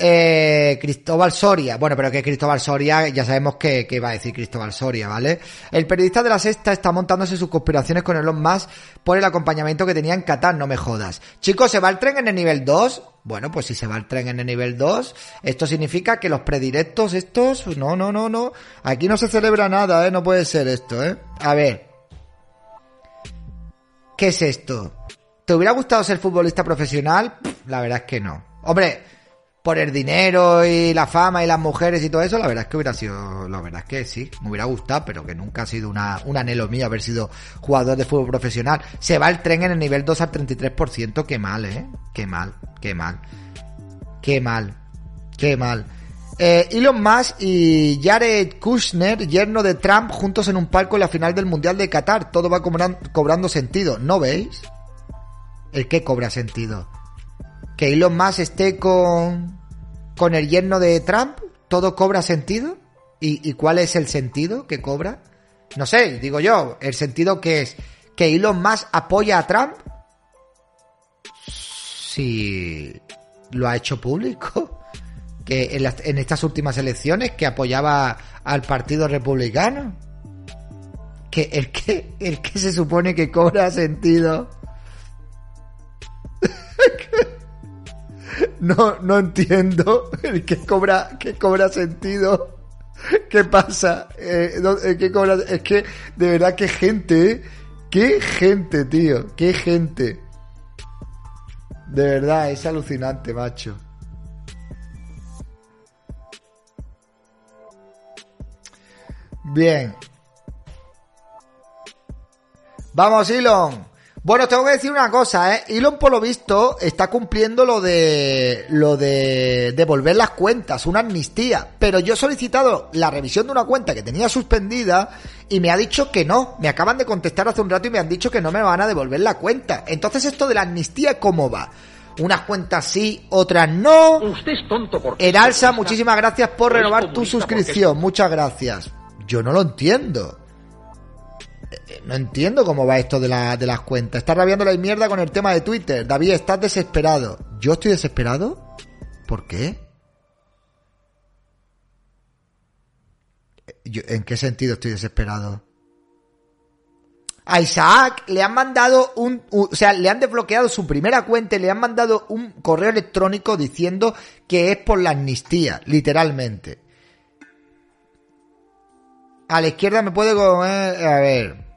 Eh, Cristóbal Soria, bueno, pero que Cristóbal Soria, ya sabemos que, que va a decir Cristóbal Soria, ¿vale? El periodista de la sexta está montándose sus conspiraciones con Elon Musk por el acompañamiento que tenía en Qatar, no me jodas. Chicos, ¿se va el tren en el nivel 2? Bueno, pues si se va el tren en el nivel 2, esto significa que los predirectos estos, no, no, no, no, aquí no se celebra nada, ¿eh? No puede ser esto, ¿eh? A ver. ¿Qué es esto? ¿Te hubiera gustado ser futbolista profesional? La verdad es que no. Hombre, por el dinero y la fama y las mujeres y todo eso, la verdad es que hubiera sido, la verdad es que sí, me hubiera gustado, pero que nunca ha sido una, un anhelo mío haber sido jugador de fútbol profesional. Se va el tren en el nivel 2 al 33%, qué mal, eh, qué mal, qué mal, qué mal, qué mal. Eh, Elon Musk y Jared Kushner, yerno de Trump, juntos en un palco en la final del Mundial de Qatar. Todo va cobran- cobrando sentido, ¿no veis? ¿El qué cobra sentido? Que Elon Musk esté con, con el yerno de Trump, todo cobra sentido. ¿Y, cuál es el sentido que cobra? No sé, digo yo, el sentido que es que Elon Musk apoya a Trump. Si lo ha hecho público, que en estas últimas elecciones que apoyaba al Partido Republicano. Que el que, el que se supone que cobra sentido. No, no entiendo que cobra, que cobra sentido. ¿Qué pasa? Eh, eh, ¿qué cobra? Es que, de verdad, qué gente, ¿eh? Qué gente, tío. Qué gente. De verdad, es alucinante, macho. Bien. Vamos, Elon. Bueno, tengo que decir una cosa, ¿eh? Elon, por lo visto, está cumpliendo lo de lo de devolver las cuentas, una amnistía. Pero yo he solicitado la revisión de una cuenta que tenía suspendida y me ha dicho que no. Me acaban de contestar hace un rato y me han dicho que no me van a devolver la cuenta. Entonces, esto de la amnistía, ¿cómo va? Unas cuentas sí, otras no. Usted es tonto porque... Eralsa, muchísimas gracias por renovar tu suscripción. Muchas gracias. Yo no lo entiendo. Eh, No entiendo cómo va esto de, de las cuentas. Está rabiando la mierda con el tema de Twitter. David, estás desesperado. ¿Yo estoy desesperado? ¿Por qué? Eh, ¿En qué sentido estoy desesperado? A Isaac le han mandado un, o sea, le han desbloqueado su primera cuenta y le han mandado un correo electrónico diciendo que es por la amnistía, literalmente. A la izquierda me puede comer, a ver.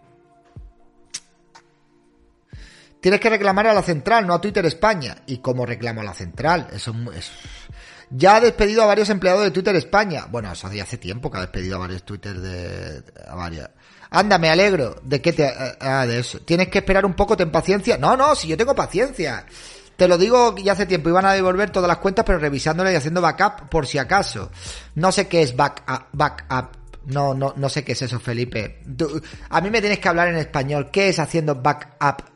Tienes que reclamar a la central, no a Twitter España. ¿Y cómo reclamo a la central? Eso es Ya ha despedido a varios empleados de Twitter España. Bueno, eso hace tiempo que ha despedido a varios Twitter de... a varias. Anda, me alegro. ¿De qué te...? Ah, de eso. Tienes que esperar un poco, ten paciencia. No, no, si yo tengo paciencia. Te lo digo ya hace tiempo. Iban a devolver todas las cuentas, pero revisándolas y haciendo backup por si acaso. No sé qué es backup. backup. No, no, no sé qué es eso, Felipe. A mí me tienes que hablar en español. ¿Qué es haciendo backup?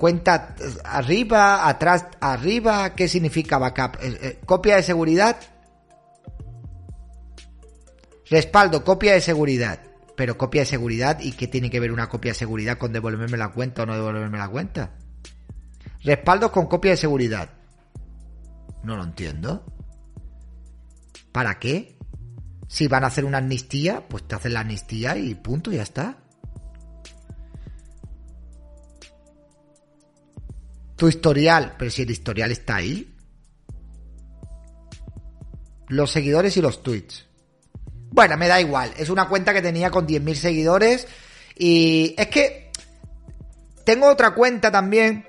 Cuenta arriba, atrás, arriba. ¿Qué significa backup? Eh, eh, ¿Copia de seguridad? Respaldo, copia de seguridad. Pero copia de seguridad, ¿y qué tiene que ver una copia de seguridad con devolverme la cuenta o no devolverme la cuenta? Respaldos con copia de seguridad. No lo entiendo. ¿Para qué? Si van a hacer una amnistía, pues te hacen la amnistía y punto, ya está. Tu historial, pero si el historial está ahí. Los seguidores y los tweets. Bueno, me da igual. Es una cuenta que tenía con 10.000 seguidores. Y es que tengo otra cuenta también.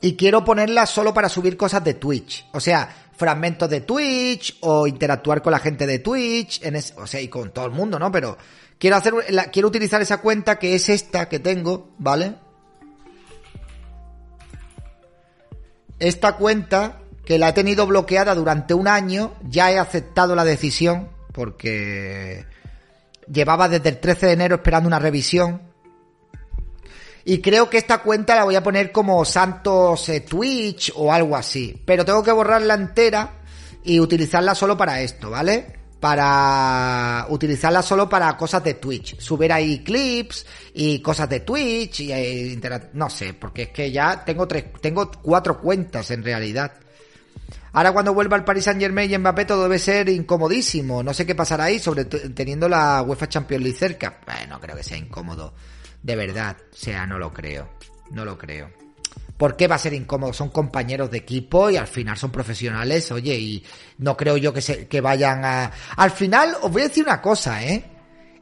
Y quiero ponerla solo para subir cosas de Twitch. O sea, fragmentos de Twitch o interactuar con la gente de Twitch. En o sea, y con todo el mundo, ¿no? Pero quiero hacer, quiero utilizar esa cuenta que es esta que tengo, ¿vale? Esta cuenta que la he tenido bloqueada durante un año, ya he aceptado la decisión porque llevaba desde el 13 de enero esperando una revisión. Y creo que esta cuenta la voy a poner como Santos eh, Twitch o algo así. Pero tengo que borrarla entera y utilizarla solo para esto, ¿vale? Para utilizarla solo para cosas de Twitch. Subir ahí clips y cosas de Twitch y eh, no sé, porque es que ya tengo tres, tengo cuatro cuentas en realidad. Ahora cuando vuelva al Paris Saint Germain y Mbappé todo debe ser incomodísimo. No sé qué pasará ahí, sobre teniendo la UEFA Champions League cerca. Bueno, creo que sea incómodo. De verdad. O sea, no lo creo. No lo creo. ¿Por qué va a ser incómodo? Son compañeros de equipo y al final son profesionales, oye, y no creo yo que, se, que vayan a... Al final, os voy a decir una cosa, ¿eh?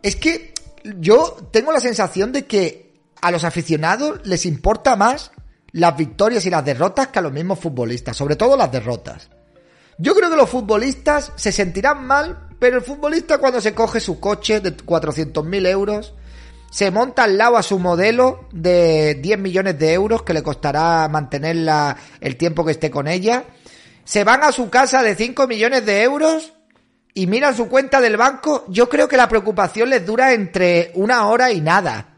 Es que yo tengo la sensación de que a los aficionados les importa más las victorias y las derrotas que a los mismos futbolistas, sobre todo las derrotas. Yo creo que los futbolistas se sentirán mal, pero el futbolista cuando se coge su coche de 400.000 euros, se monta al lado a su modelo de 10 millones de euros que le costará mantenerla el tiempo que esté con ella, se van a su casa de 5 millones de euros y miran su cuenta del banco, yo creo que la preocupación les dura entre una hora y nada.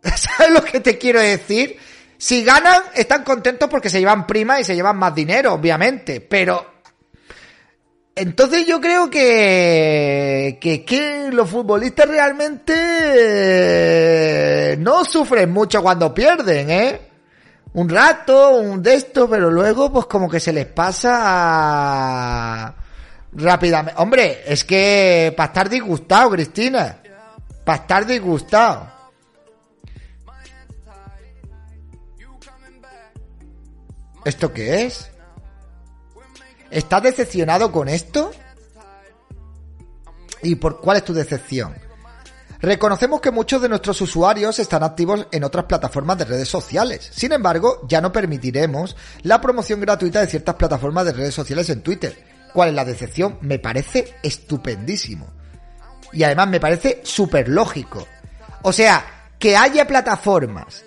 ¿Sabes lo que te quiero decir? Si ganan, están contentos porque se llevan prima y se llevan más dinero, obviamente. Pero. Entonces yo creo que. que, que los futbolistas realmente. eh, no sufren mucho cuando pierden, ¿eh? Un rato, un de esto, pero luego, pues como que se les pasa. rápidamente. Hombre, es que. para estar disgustado, Cristina. Para estar disgustado. ¿Esto qué es? ¿Estás decepcionado con esto? ¿Y por cuál es tu decepción? Reconocemos que muchos de nuestros usuarios están activos en otras plataformas de redes sociales. Sin embargo, ya no permitiremos la promoción gratuita de ciertas plataformas de redes sociales en Twitter. ¿Cuál es la decepción? Me parece estupendísimo. Y además me parece súper lógico. O sea, que haya plataformas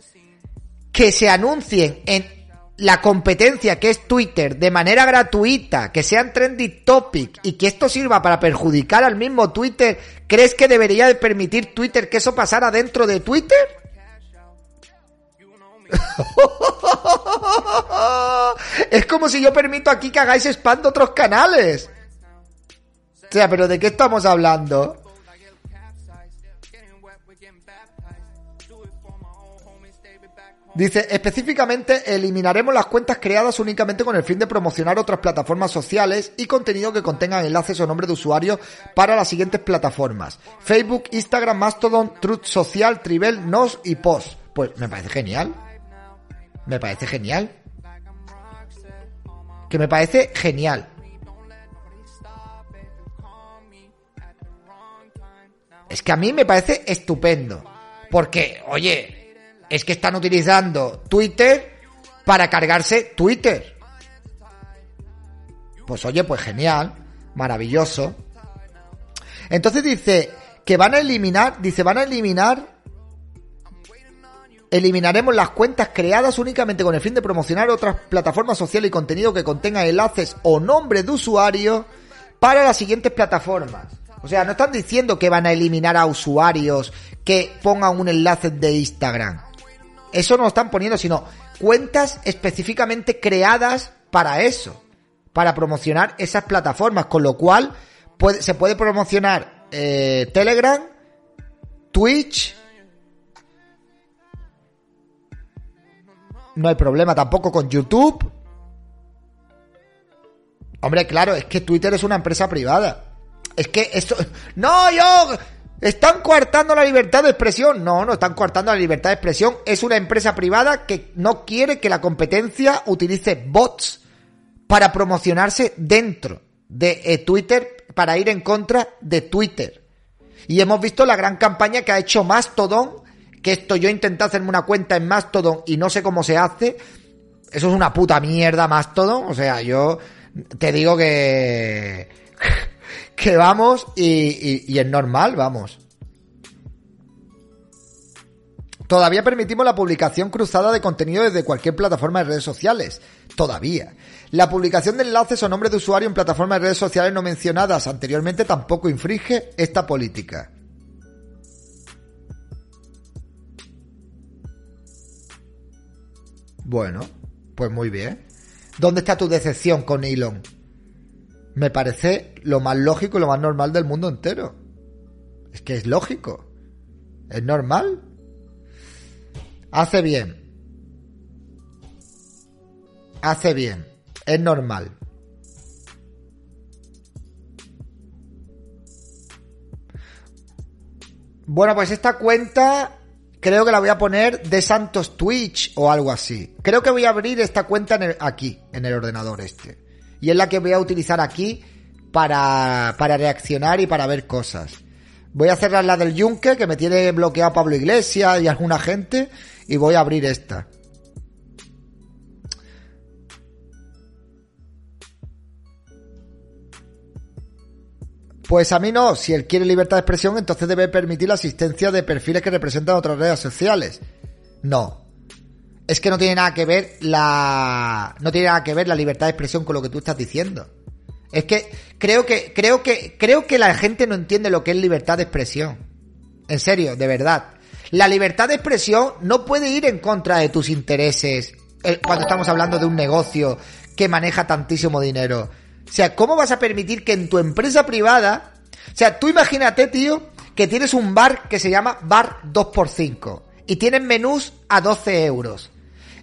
que se anuncien en la competencia que es Twitter de manera gratuita, que sean trendy topic y que esto sirva para perjudicar al mismo Twitter, ¿crees que debería de permitir Twitter que eso pasara dentro de Twitter? es como si yo permito aquí que hagáis spam de otros canales. O sea, pero ¿de qué estamos hablando? Dice, específicamente eliminaremos las cuentas creadas únicamente con el fin de promocionar otras plataformas sociales y contenido que contengan enlaces o nombre de usuario para las siguientes plataformas. Facebook, Instagram, Mastodon, Truth Social, Trivel, Nos y Post. Pues me parece genial. Me parece genial. Que me parece genial. Es que a mí me parece estupendo. Porque, oye, es que están utilizando Twitter para cargarse Twitter. Pues oye, pues genial, maravilloso. Entonces dice que van a eliminar, dice, van a eliminar eliminaremos las cuentas creadas únicamente con el fin de promocionar otras plataformas sociales y contenido que contengan enlaces o nombres de usuario para las siguientes plataformas. O sea, no están diciendo que van a eliminar a usuarios que pongan un enlace de Instagram. Eso no lo están poniendo, sino cuentas específicamente creadas para eso, para promocionar esas plataformas, con lo cual se puede promocionar eh, Telegram, Twitch, no hay problema tampoco con YouTube, Hombre, claro, es que Twitter es una empresa privada. Es que esto... No, yo... Están coartando la libertad de expresión. No, no están coartando la libertad de expresión. Es una empresa privada que no quiere que la competencia utilice bots para promocionarse dentro de eh, Twitter, para ir en contra de Twitter. Y hemos visto la gran campaña que ha hecho Mastodon, que esto yo intenté hacerme una cuenta en Mastodon y no sé cómo se hace. Eso es una puta mierda Mastodon. O sea, yo te digo que... que vamos y, es normal, vamos. Todavía permitimos la publicación cruzada de contenido desde cualquier plataforma de redes sociales. Todavía. La publicación de enlaces o nombres de usuario en plataformas de redes sociales no mencionadas anteriormente tampoco infringe esta política. Bueno, pues muy bien. ¿Dónde está tu decepción con Elon? Me parece lo más lógico y lo más normal del mundo entero. Es que es lógico. Es normal. Hace bien. Hace bien. Es normal. Bueno, pues esta cuenta creo que la voy a poner de Santos Twitch o algo así. Creo que voy a abrir esta cuenta aquí, en el ordenador este. Y es la que voy a utilizar aquí para, para reaccionar y para ver cosas. Voy a cerrar la del Yunque, que me tiene bloqueado Pablo Iglesias y alguna gente, y voy a abrir esta. Pues a mí no, si él quiere libertad de expresión, entonces debe permitir la asistencia de perfiles que representan otras redes sociales. No. Es que no tiene nada que ver la. No tiene nada que ver la libertad de expresión con lo que tú estás diciendo. Es que creo que, creo que, creo que la gente no entiende lo que es libertad de expresión. En serio, de verdad. La libertad de expresión no puede ir en contra de tus intereses eh, cuando estamos hablando de un negocio que maneja tantísimo dinero. O sea, ¿cómo vas a permitir que en tu empresa privada, o sea, tú imagínate, tío, que tienes un bar que se llama Bar 2x5 y tienes menús a 12 euros.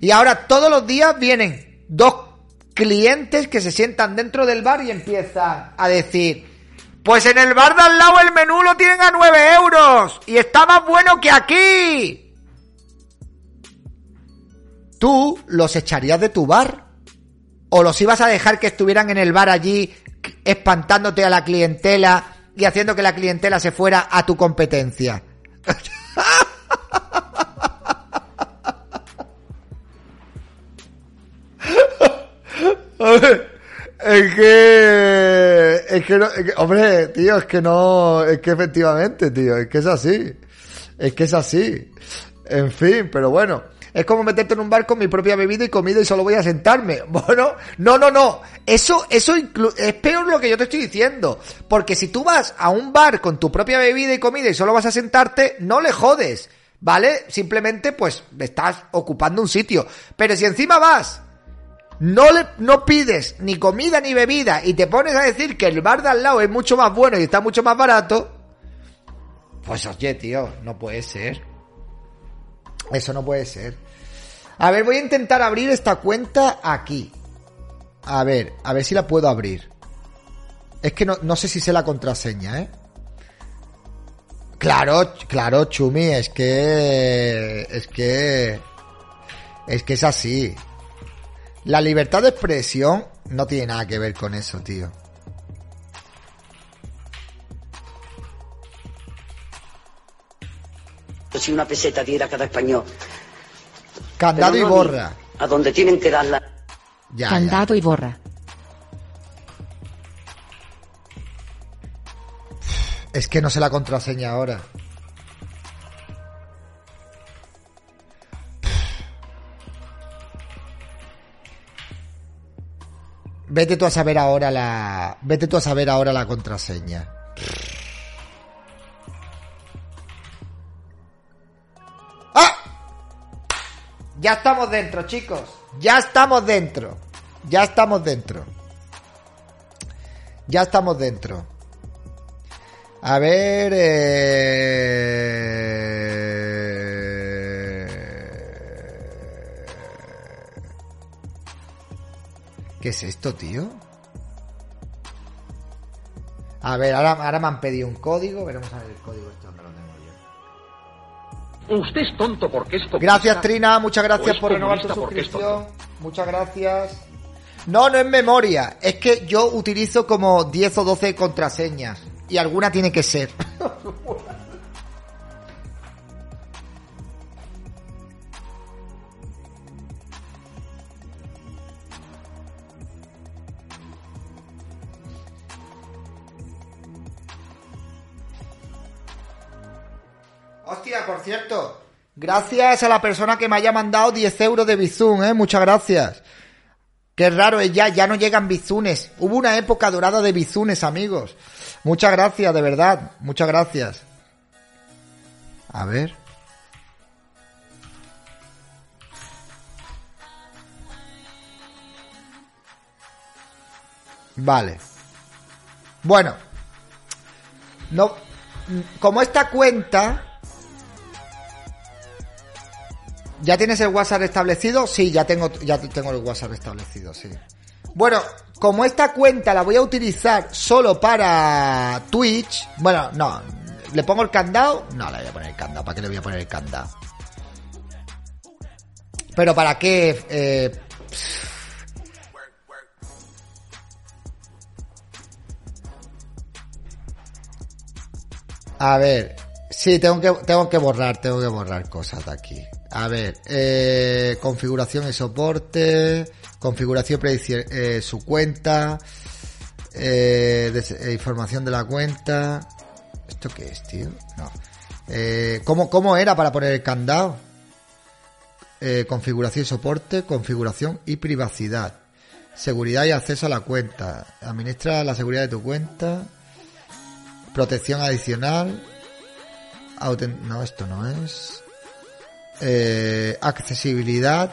Y ahora todos los días vienen dos clientes que se sientan dentro del bar y empiezan a decir, pues en el bar de al lado el menú lo tienen a 9 euros y está más bueno que aquí. ¿Tú los echarías de tu bar? ¿O los ibas a dejar que estuvieran en el bar allí espantándote a la clientela y haciendo que la clientela se fuera a tu competencia? es que, es que, no, hombre, tío, es que no, es que efectivamente, tío, es que es así, es que es así, en fin, pero bueno, es como meterte en un bar con mi propia bebida y comida y solo voy a sentarme, bueno, no, no, no, eso, eso es peor lo que yo te estoy diciendo, porque si tú vas a un bar con tu propia bebida y comida y solo vas a sentarte, no le jodes, ¿vale? Simplemente, pues, estás ocupando un sitio, pero si encima vas no le no pides ni comida ni bebida y te pones a decir que el bar de al lado es mucho más bueno y está mucho más barato, pues oye, tío, no puede ser. Eso no puede ser. A ver, voy a intentar abrir esta cuenta aquí. A ver, a ver si la puedo abrir. Es que no, no sé si sé la contraseña, ¿eh? Claro, claro, Chumi, es que... Es que... Es que es así. La libertad de expresión no tiene nada que ver con eso, tío. Si una peseta diera cada español. Candado y borra. A donde tienen que darla. Ya, ya. Candado y borra. Es que no sé la contraseña ahora. Vete tú a saber ahora la. Vete tú a saber ahora la contraseña. ¡Ah! Ya estamos dentro, chicos. Ya estamos dentro. Ya estamos dentro. Ya estamos dentro. A ver. eh, ¿Qué es esto, tío? A ver, ahora, ahora me han pedido un código. Veremos a ver el código este donde lo tengo yo. Usted es tonto porque es. Gracias, Trina. Muchas gracias por renovar tu suscripción. Muchas gracias. No, no es memoria. Es que yo utilizo como 10 o 12 contraseñas. Y alguna tiene que ser. Hostia, por cierto, gracias a la persona que me haya mandado 10 euros de Bizum, ¿eh? Muchas gracias. Qué raro es ya, ya no llegan bizunes. Hubo una época dorada de bizunes, amigos. Muchas gracias, de verdad. Muchas gracias. A ver. Vale. Bueno. No. Como esta cuenta. ¿Ya tienes el WhatsApp establecido? Sí, ya tengo, ya tengo el WhatsApp establecido, sí. Bueno, como esta cuenta la voy a utilizar solo para Twitch, bueno, no, ¿le pongo el candado? No le voy a poner el candado, ¿para qué le voy a poner el candado? Pero ¿para qué? Eh, A ver, sí, tengo que, tengo que borrar, tengo que borrar cosas de aquí. A ver, eh, configuración y soporte, configuración eh, su cuenta, eh, eh, información de la cuenta. ¿Esto qué es, tío? No. Eh, ¿cómo, ¿Cómo era para poner el candado? Eh, configuración y soporte, configuración y privacidad. Seguridad y acceso a la cuenta. Administra la seguridad de tu cuenta. Protección adicional. No, esto no es. Eh, accesibilidad.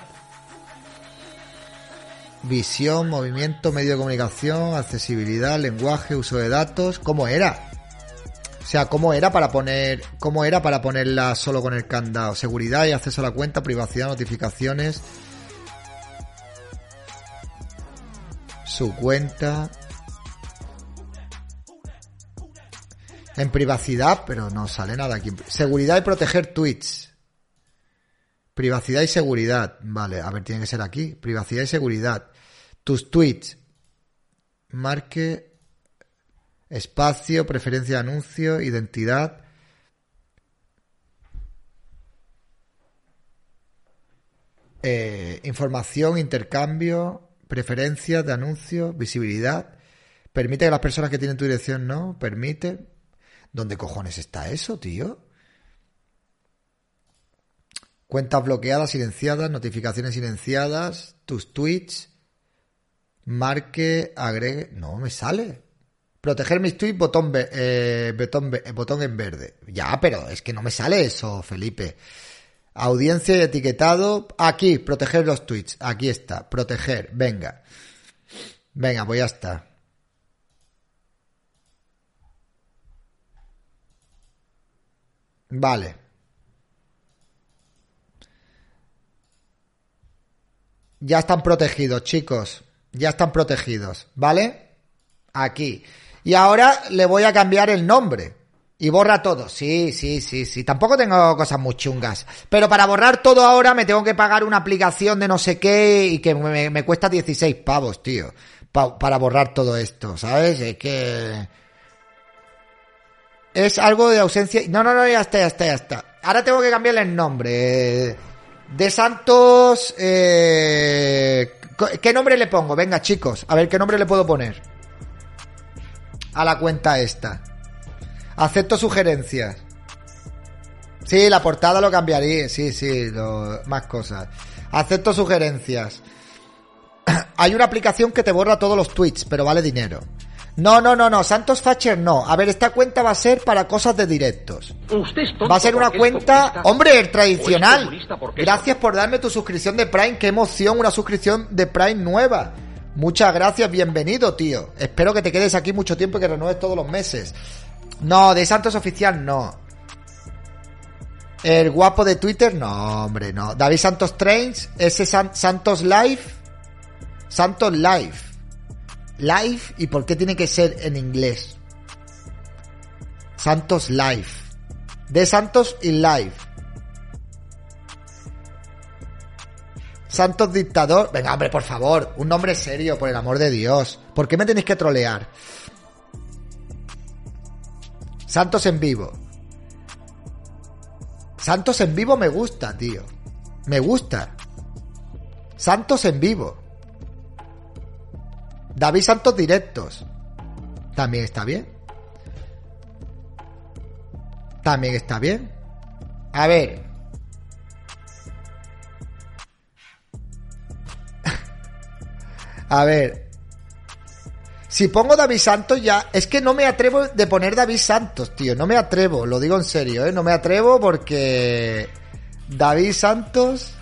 Visión, movimiento, medio de comunicación, accesibilidad, lenguaje, uso de datos. ¿Cómo era? O sea, ¿cómo era para poner, cómo era para ponerla solo con el candado? Seguridad y acceso a la cuenta, privacidad, notificaciones. Su cuenta. En privacidad, pero no sale nada aquí. Seguridad y proteger tweets. Privacidad y seguridad. Vale, a ver, tiene que ser aquí. Privacidad y seguridad. Tus tweets. Marque. Espacio, preferencia de anuncio, identidad. Eh, información, intercambio, preferencias de anuncio, visibilidad. Permite que las personas que tienen tu dirección no. Permite. ¿Dónde cojones está eso, tío? Cuentas bloqueadas, silenciadas, notificaciones silenciadas, tus tweets, marque, agregue. No me sale. Proteger mis tweets, botón, eh, botón, botón en verde. Ya, pero es que no me sale eso, Felipe. Audiencia y etiquetado. Aquí, proteger los tweets. Aquí está, proteger. Venga. Venga, pues ya está. Vale. Ya están protegidos, chicos. Ya están protegidos, ¿vale? Aquí. Y ahora le voy a cambiar el nombre. Y borra todo. Sí, sí, sí, sí. Tampoco tengo cosas muy chungas. Pero para borrar todo ahora me tengo que pagar una aplicación de no sé qué y que me, cuesta 16 pavos, tío. Pa- para borrar todo esto, ¿sabes? Es que... Es algo de ausencia... No, no, no, ya está, ya está, ya está. Ahora tengo que cambiarle el nombre. De Santos... eh, ¿Qué nombre le pongo? Venga, chicos. A ver, ¿qué nombre le puedo poner? A la cuenta esta. Acepto sugerencias. Sí, la portada lo cambiaría. Sí, sí, lo- más cosas. Acepto sugerencias. Hay una aplicación que te borra todos los tweets, pero vale dinero. No, no, no, no. Santos Thatcher no. A ver, esta cuenta va a ser para cosas de directos. Usted es tonto Va a ser una cuenta, hombre, es tradicional. Gracias por darme tu suscripción de Prime. Qué emoción, una suscripción de Prime nueva. Muchas gracias, bienvenido, tío. Espero que te quedes aquí mucho tiempo y que renueves todos los meses. No, de Santos Oficial no. El guapo de Twitter, no, hombre, no. David Santos Trains, ese San- Santos Live. Santos Live. Live, ¿y por qué tiene que ser en inglés? Santos Live. De Santos in Live. Santos Dictador. Venga, hombre, por favor. Un nombre serio, por el amor de Dios. ¿Por qué me tenéis que trolear? Santos en vivo. Santos en vivo me gusta, tío. Me gusta. Santos en vivo. David Santos directos. También está bien. También está bien. A ver. A ver. Si pongo David Santos ya, es que no me atrevo de poner David Santos, tío. No me atrevo, lo digo en serio, ¿eh? No me atrevo porque David Santos...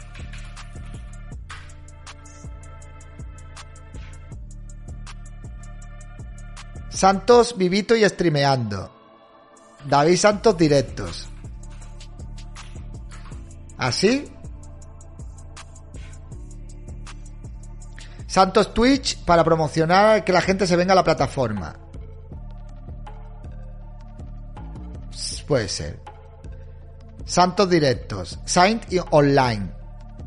Santos vivito y streameando. David Santos directos. ¿Así? Santos Twitch para promocionar que la gente se venga a la plataforma. Puede ser. Santos directos. Saint y online.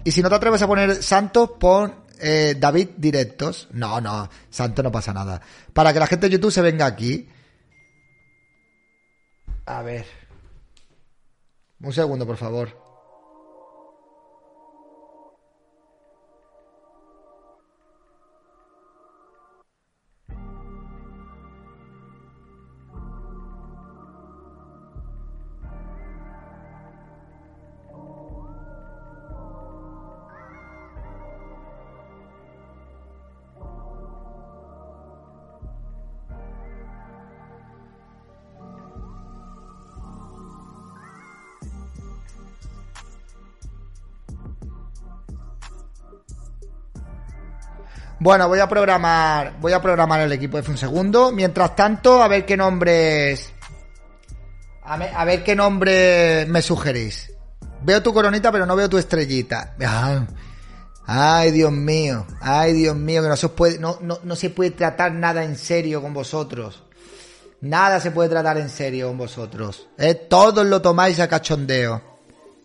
Y si no te atreves a poner Santos, pon eh, David directos. No, no. Santos no pasa nada. Para que la gente de YouTube se venga aquí. A ver. Un segundo, por favor. Bueno, voy a programar, voy a programar el equipo F un segundo. Mientras tanto, a ver qué nombres, a, ver qué nombre me sugerís. Veo tu coronita, pero no veo tu estrellita. Ah. Ay, Dios mío, ay, Dios mío, que no se puede, no, no, no se puede tratar nada en serio con vosotros. Nada se puede tratar en serio con vosotros. ¿eh? Todos lo tomáis a cachondeo.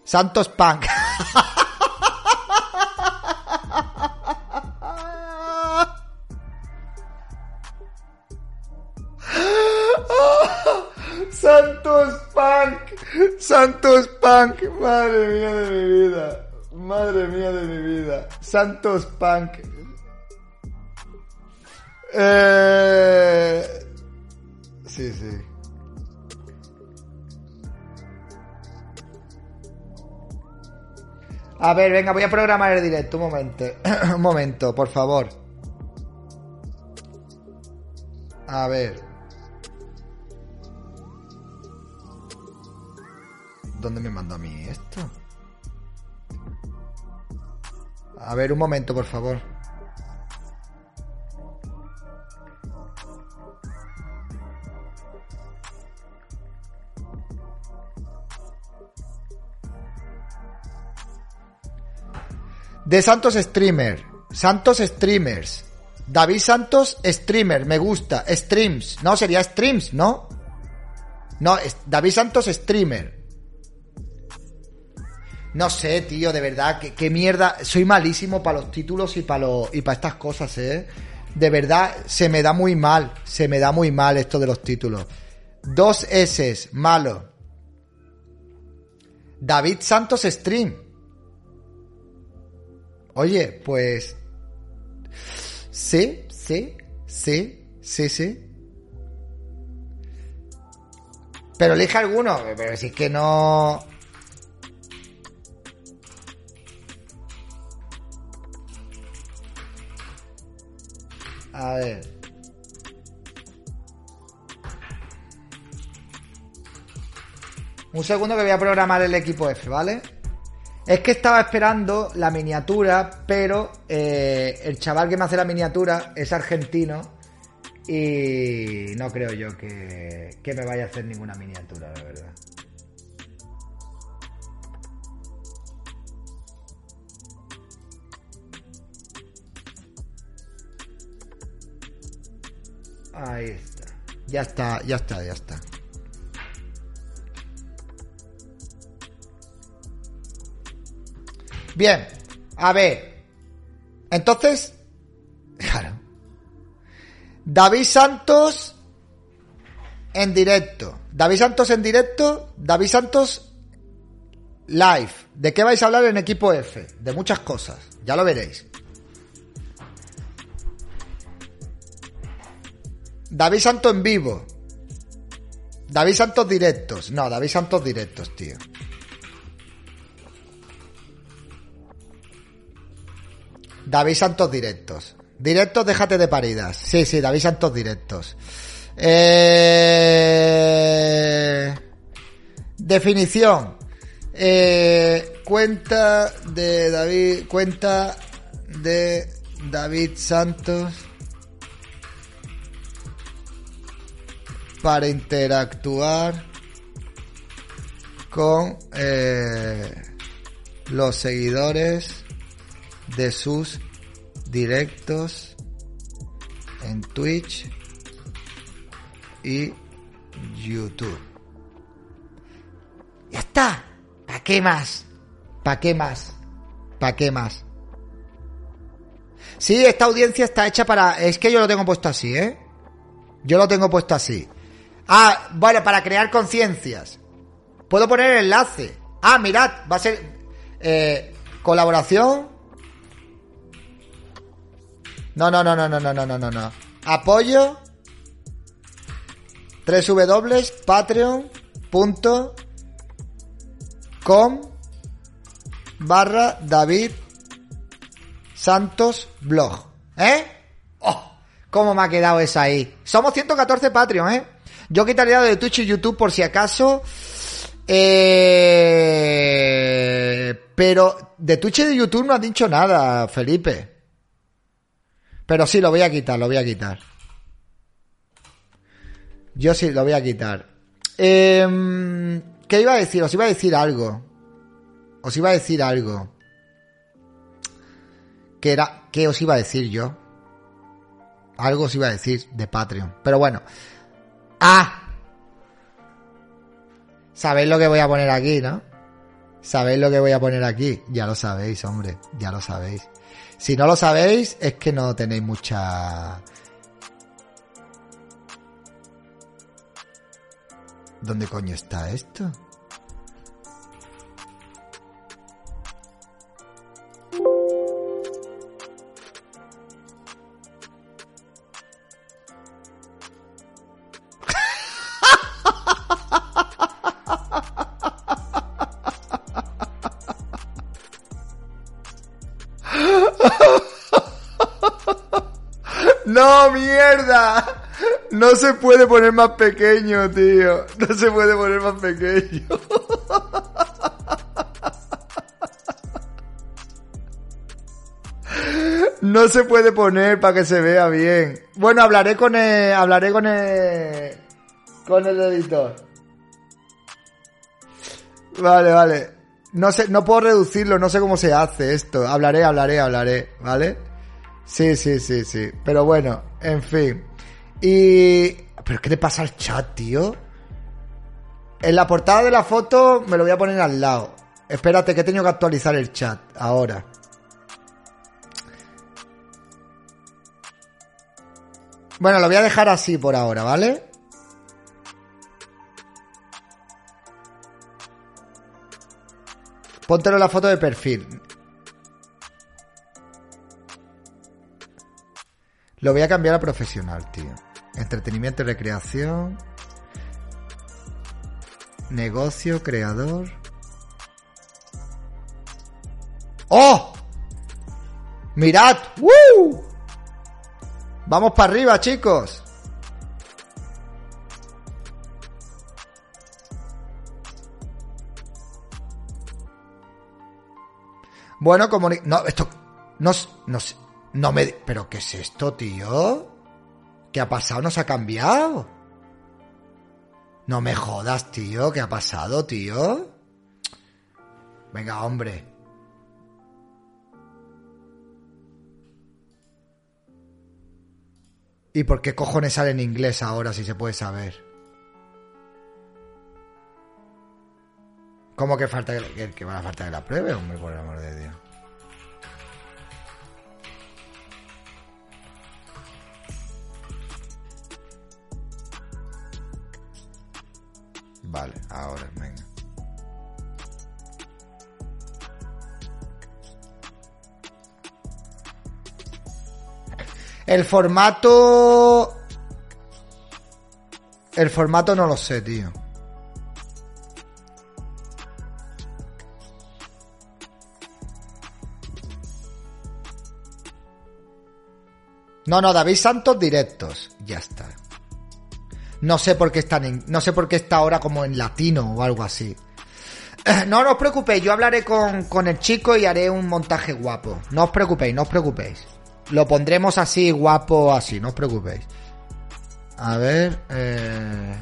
Santos Punk. Santos Punk, Santos Punk, madre mía de mi vida, madre mía de mi vida, Santos Punk. Eh... Sí, sí. A ver, venga, voy a programar el directo, un momento, un momento, por favor. A ver. ¿Dónde me mandó a mí esto? A ver, un momento, por favor. De Santos Streamer. Santos Streamers. David Santos Streamer. Me gusta. Streams. No, sería Streams, ¿no? No, es David Santos Streamer. No sé, tío, de verdad, qué, qué mierda. Soy malísimo para los títulos y para y para estas cosas, ¿eh? De verdad, se me da muy mal. Se me da muy mal esto de los títulos. Dos S, malo. David Santos Stream. Oye, pues. Sí, sí, sí, sí, sí. Pero elige alguno. Pero si es que no. A ver. Un segundo que voy a programar el equipo F, ¿vale? Es que estaba esperando la miniatura, pero eh, el chaval que me hace la miniatura es argentino y no creo yo que, que me vaya a hacer ninguna miniatura, la verdad. Ahí está. Ya está, ya está, ya está. Bien, a ver. Entonces, claro. David Santos en directo. David Santos en directo. David Santos live. ¿De qué vais a hablar en equipo F? De muchas cosas. Ya lo veréis. David Santos en vivo. David Santos directos. No, David Santos directos, tío. David Santos directos. Directos, déjate de paridas. Sí, sí, David Santos directos. Eh... Definición. Eh, cuenta de David. Cuenta de David Santos. Para interactuar con eh, los seguidores de sus directos en Twitch y YouTube. Ya está. ¿Para qué más? ¿Para qué más? ¿Para qué más? Sí, esta audiencia está hecha para... Es que yo lo tengo puesto así, ¿eh? Yo lo tengo puesto así. Ah, bueno, para crear conciencias. Puedo poner el enlace. Ah, mirad, va a ser... eh, colaboración. No, no, no, no, no, no, no, no, no. Apoyo. www.patreon.com barra David Santos Blog. ¿Eh? ¡Oh! ¿Cómo me ha quedado esa ahí? Somos 114 Patreon, ¿eh? Yo quitaría lo de Twitch y YouTube por si acaso. Eh... Pero de Twitch y de YouTube no has dicho nada, Felipe. Pero sí, lo voy a quitar, lo voy a quitar. Yo sí, lo voy a quitar. Em, ¿Qué iba a decir? Os iba a decir algo. Os iba a decir algo. Que era... ¿Qué os iba a decir yo? Algo os iba a decir de Patreon. Pero bueno. ¡Ah! Sabéis lo que voy a poner aquí, ¿no? Sabéis lo que voy a poner aquí. Ya lo sabéis, hombre. Ya lo sabéis. Si no lo sabéis, es que no tenéis mucha... ¿Dónde coño está esto? No se puede poner más pequeño, tío. No se puede poner más pequeño. No se puede poner para que se vea bien. Bueno, hablaré con el, hablaré con el, con el editor. Vale, vale. No sé, no puedo reducirlo, no sé cómo se hace esto. Hablaré, hablaré, hablaré, ¿vale? Sí, sí, sí, sí. Pero bueno, en fin. Y... ¿Pero qué le pasa al chat, tío? En la portada de la foto me lo voy a poner al lado. Espérate, que he tenido que actualizar el chat ahora. Bueno, lo voy a dejar así por ahora, ¿vale? Póntelo en la foto de perfil. Lo voy a cambiar a profesional, tío. Entretenimiento y recreación. Negocio, creador. ¡Oh! ¡Mirad! ¡Woo! Vamos para arriba, chicos. Bueno, como... No, esto... No, no, no me... ¿Pero qué es esto, tío? ¿Qué ha pasado? ¿No se ha cambiado? No me jodas, tío. ¿Qué ha pasado, tío? Venga, hombre. ¿Y por qué cojones sale en inglés ahora si se puede saber? ¿Cómo que falta que, que, que va a falta que la pruebe, hombre, por el amor de Dios? Vale, ahora, venga. El formato... El formato no lo sé, tío. No, no, David Santos directos. Ya está. No sé por qué están en, no sé por qué está ahora como en latino o algo así. No, os preocupéis, yo hablaré con, con el chico y haré un montaje guapo. No os preocupéis, no os preocupéis. Lo pondremos así, guapo, así, no os preocupéis. A ver, eh...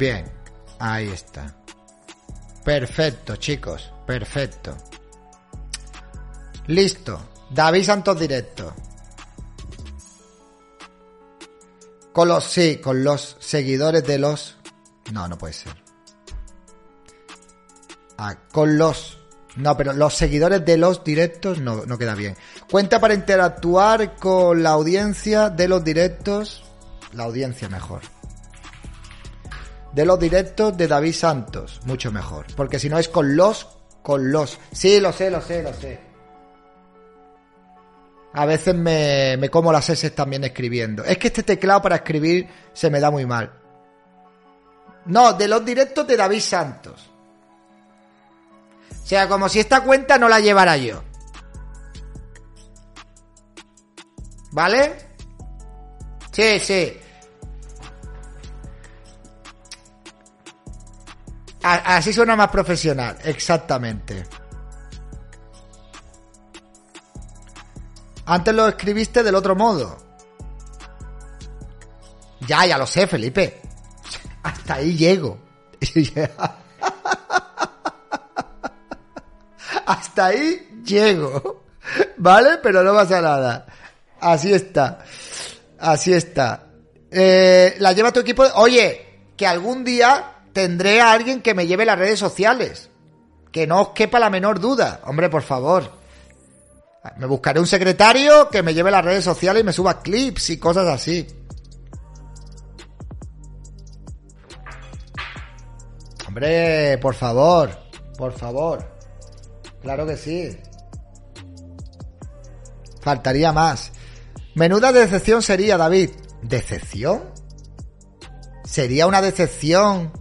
Bien, ahí está. Perfecto, chicos, perfecto. Listo. David Santos directo. Con los, sí, con los seguidores de los... No, no puede ser. Ah, con los... No, pero los seguidores de los directos no, no queda bien. Cuenta para interactuar con la audiencia de los directos. La audiencia mejor. De los directos de David Santos. Mucho mejor. Porque si no es con los, con los. Sí, lo sé, lo sé, lo sé. A veces me, me como las S también escribiendo. Es que este teclado para escribir se me da muy mal. No, de los directos de David Santos. O sea, como si esta cuenta no la llevara yo. ¿Vale? Sí, sí. Así suena más profesional, exactamente. Antes lo escribiste del otro modo. Ya, ya lo sé, Felipe. Hasta ahí llego. Hasta ahí llego. ¿Vale? Pero no pasa nada. Así está. Así está. Eh, la lleva tu equipo. Oye, que algún día tendré a alguien que me lleve las redes sociales. Que no os quepa la menor duda. Hombre, por favor. Me buscaré un secretario que me lleve las redes sociales y me suba clips y cosas así. Hombre, por favor. Por favor. Claro que sí. Faltaría más. Menuda decepción sería, David. ¿Decepción? Sería una decepción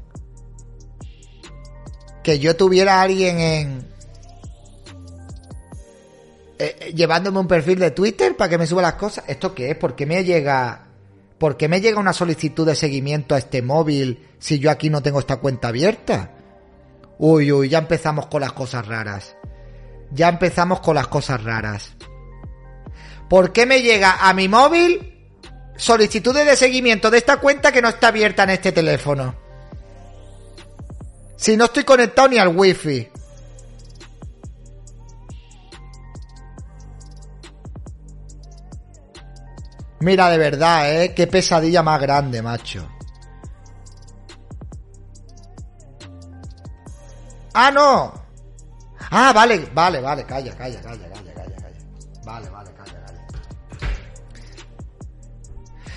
que yo tuviera a alguien en... eh, eh, llevándome un perfil de Twitter para que me suba las cosas. ¿Esto qué es? ¿Por qué me llega... ¿Por qué me llega una solicitud de seguimiento a este móvil si yo aquí no tengo esta cuenta abierta? Uy, uy, ya empezamos con las cosas raras. Ya empezamos con las cosas raras. ¿Por qué me llega a mi móvil solicitudes de seguimiento de esta cuenta que no está abierta en este teléfono? Si no estoy conectado ni al wifi. Mira, de verdad, ¿eh? Qué pesadilla más grande, macho. Ah, no. Ah, vale, vale, vale, calla, calla, calla, calla, calla, calla. Vale, vale, calla, calla.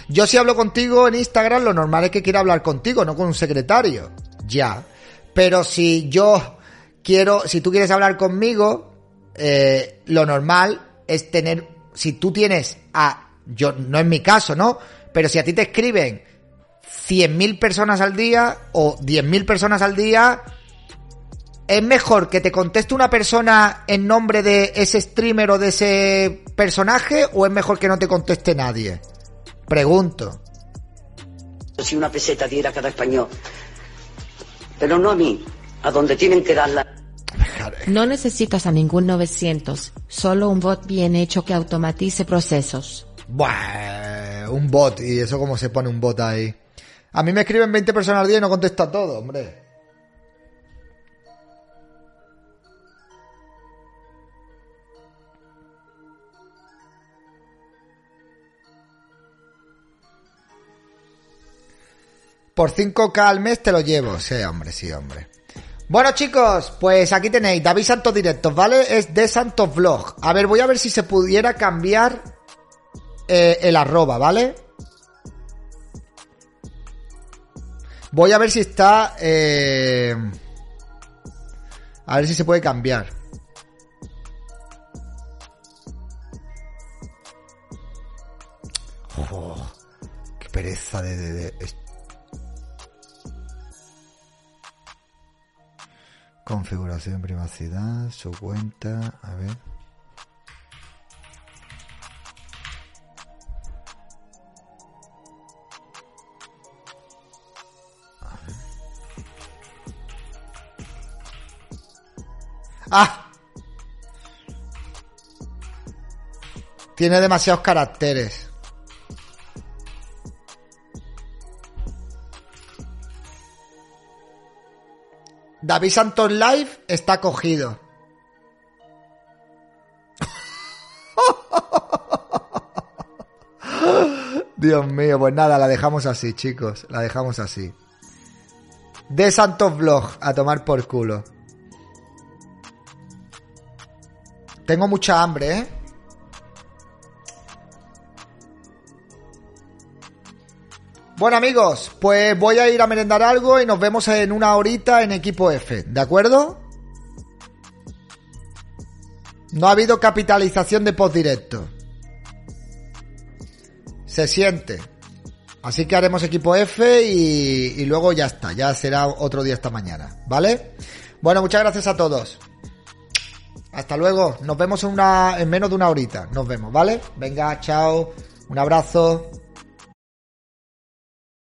Yo si hablo contigo en Instagram, lo normal es que quiera hablar contigo, no con un secretario. Ya. Pero si yo quiero, si tú quieres hablar conmigo, eh, lo normal es tener, si tú tienes a, yo, no es mi caso, ¿no? Pero si a ti te escriben 100.000 personas al día o 10.000 personas al día, ¿es mejor que te conteste una persona en nombre de ese streamer o de ese personaje o es mejor que no te conteste nadie? Pregunto. Si una peseta diera cada español. Pero no a mí, a donde tienen que dar la... No necesitas a ningún 900, solo un bot bien hecho que automatice procesos. Buah, un bot. ¿Y eso cómo se pone un bot ahí? A mí me escriben 20 personas al día y no contesto a todo, hombre. Por 5k al mes te lo llevo. Sí, hombre, sí, hombre. Bueno, chicos, pues aquí tenéis David Santos Directos, ¿vale? Es de Santos Vlog. A ver, voy a ver si se pudiera cambiar eh, el arroba, ¿vale? Voy a ver si está... eh, A ver si se puede cambiar. Oh, qué pereza de... de- de- Configuración, privacidad, su cuenta, a ver. ¡Ah! Tiene demasiados caracteres. David Santos Live está cogido. Dios mío, pues nada, la dejamos así, chicos. La dejamos así. De Santos Vlog, a tomar por culo. Tengo mucha hambre, ¿eh? Bueno amigos, pues voy a ir a merendar algo y nos vemos en una horita en equipo F, ¿de acuerdo? No ha habido capitalización de post directo. Se siente. Así que haremos equipo F y, y luego ya está, ya será otro día esta mañana, ¿vale? Bueno, muchas gracias a todos. Hasta luego, nos vemos en, una, en menos de una horita, nos vemos, ¿vale? Venga, chao, un abrazo.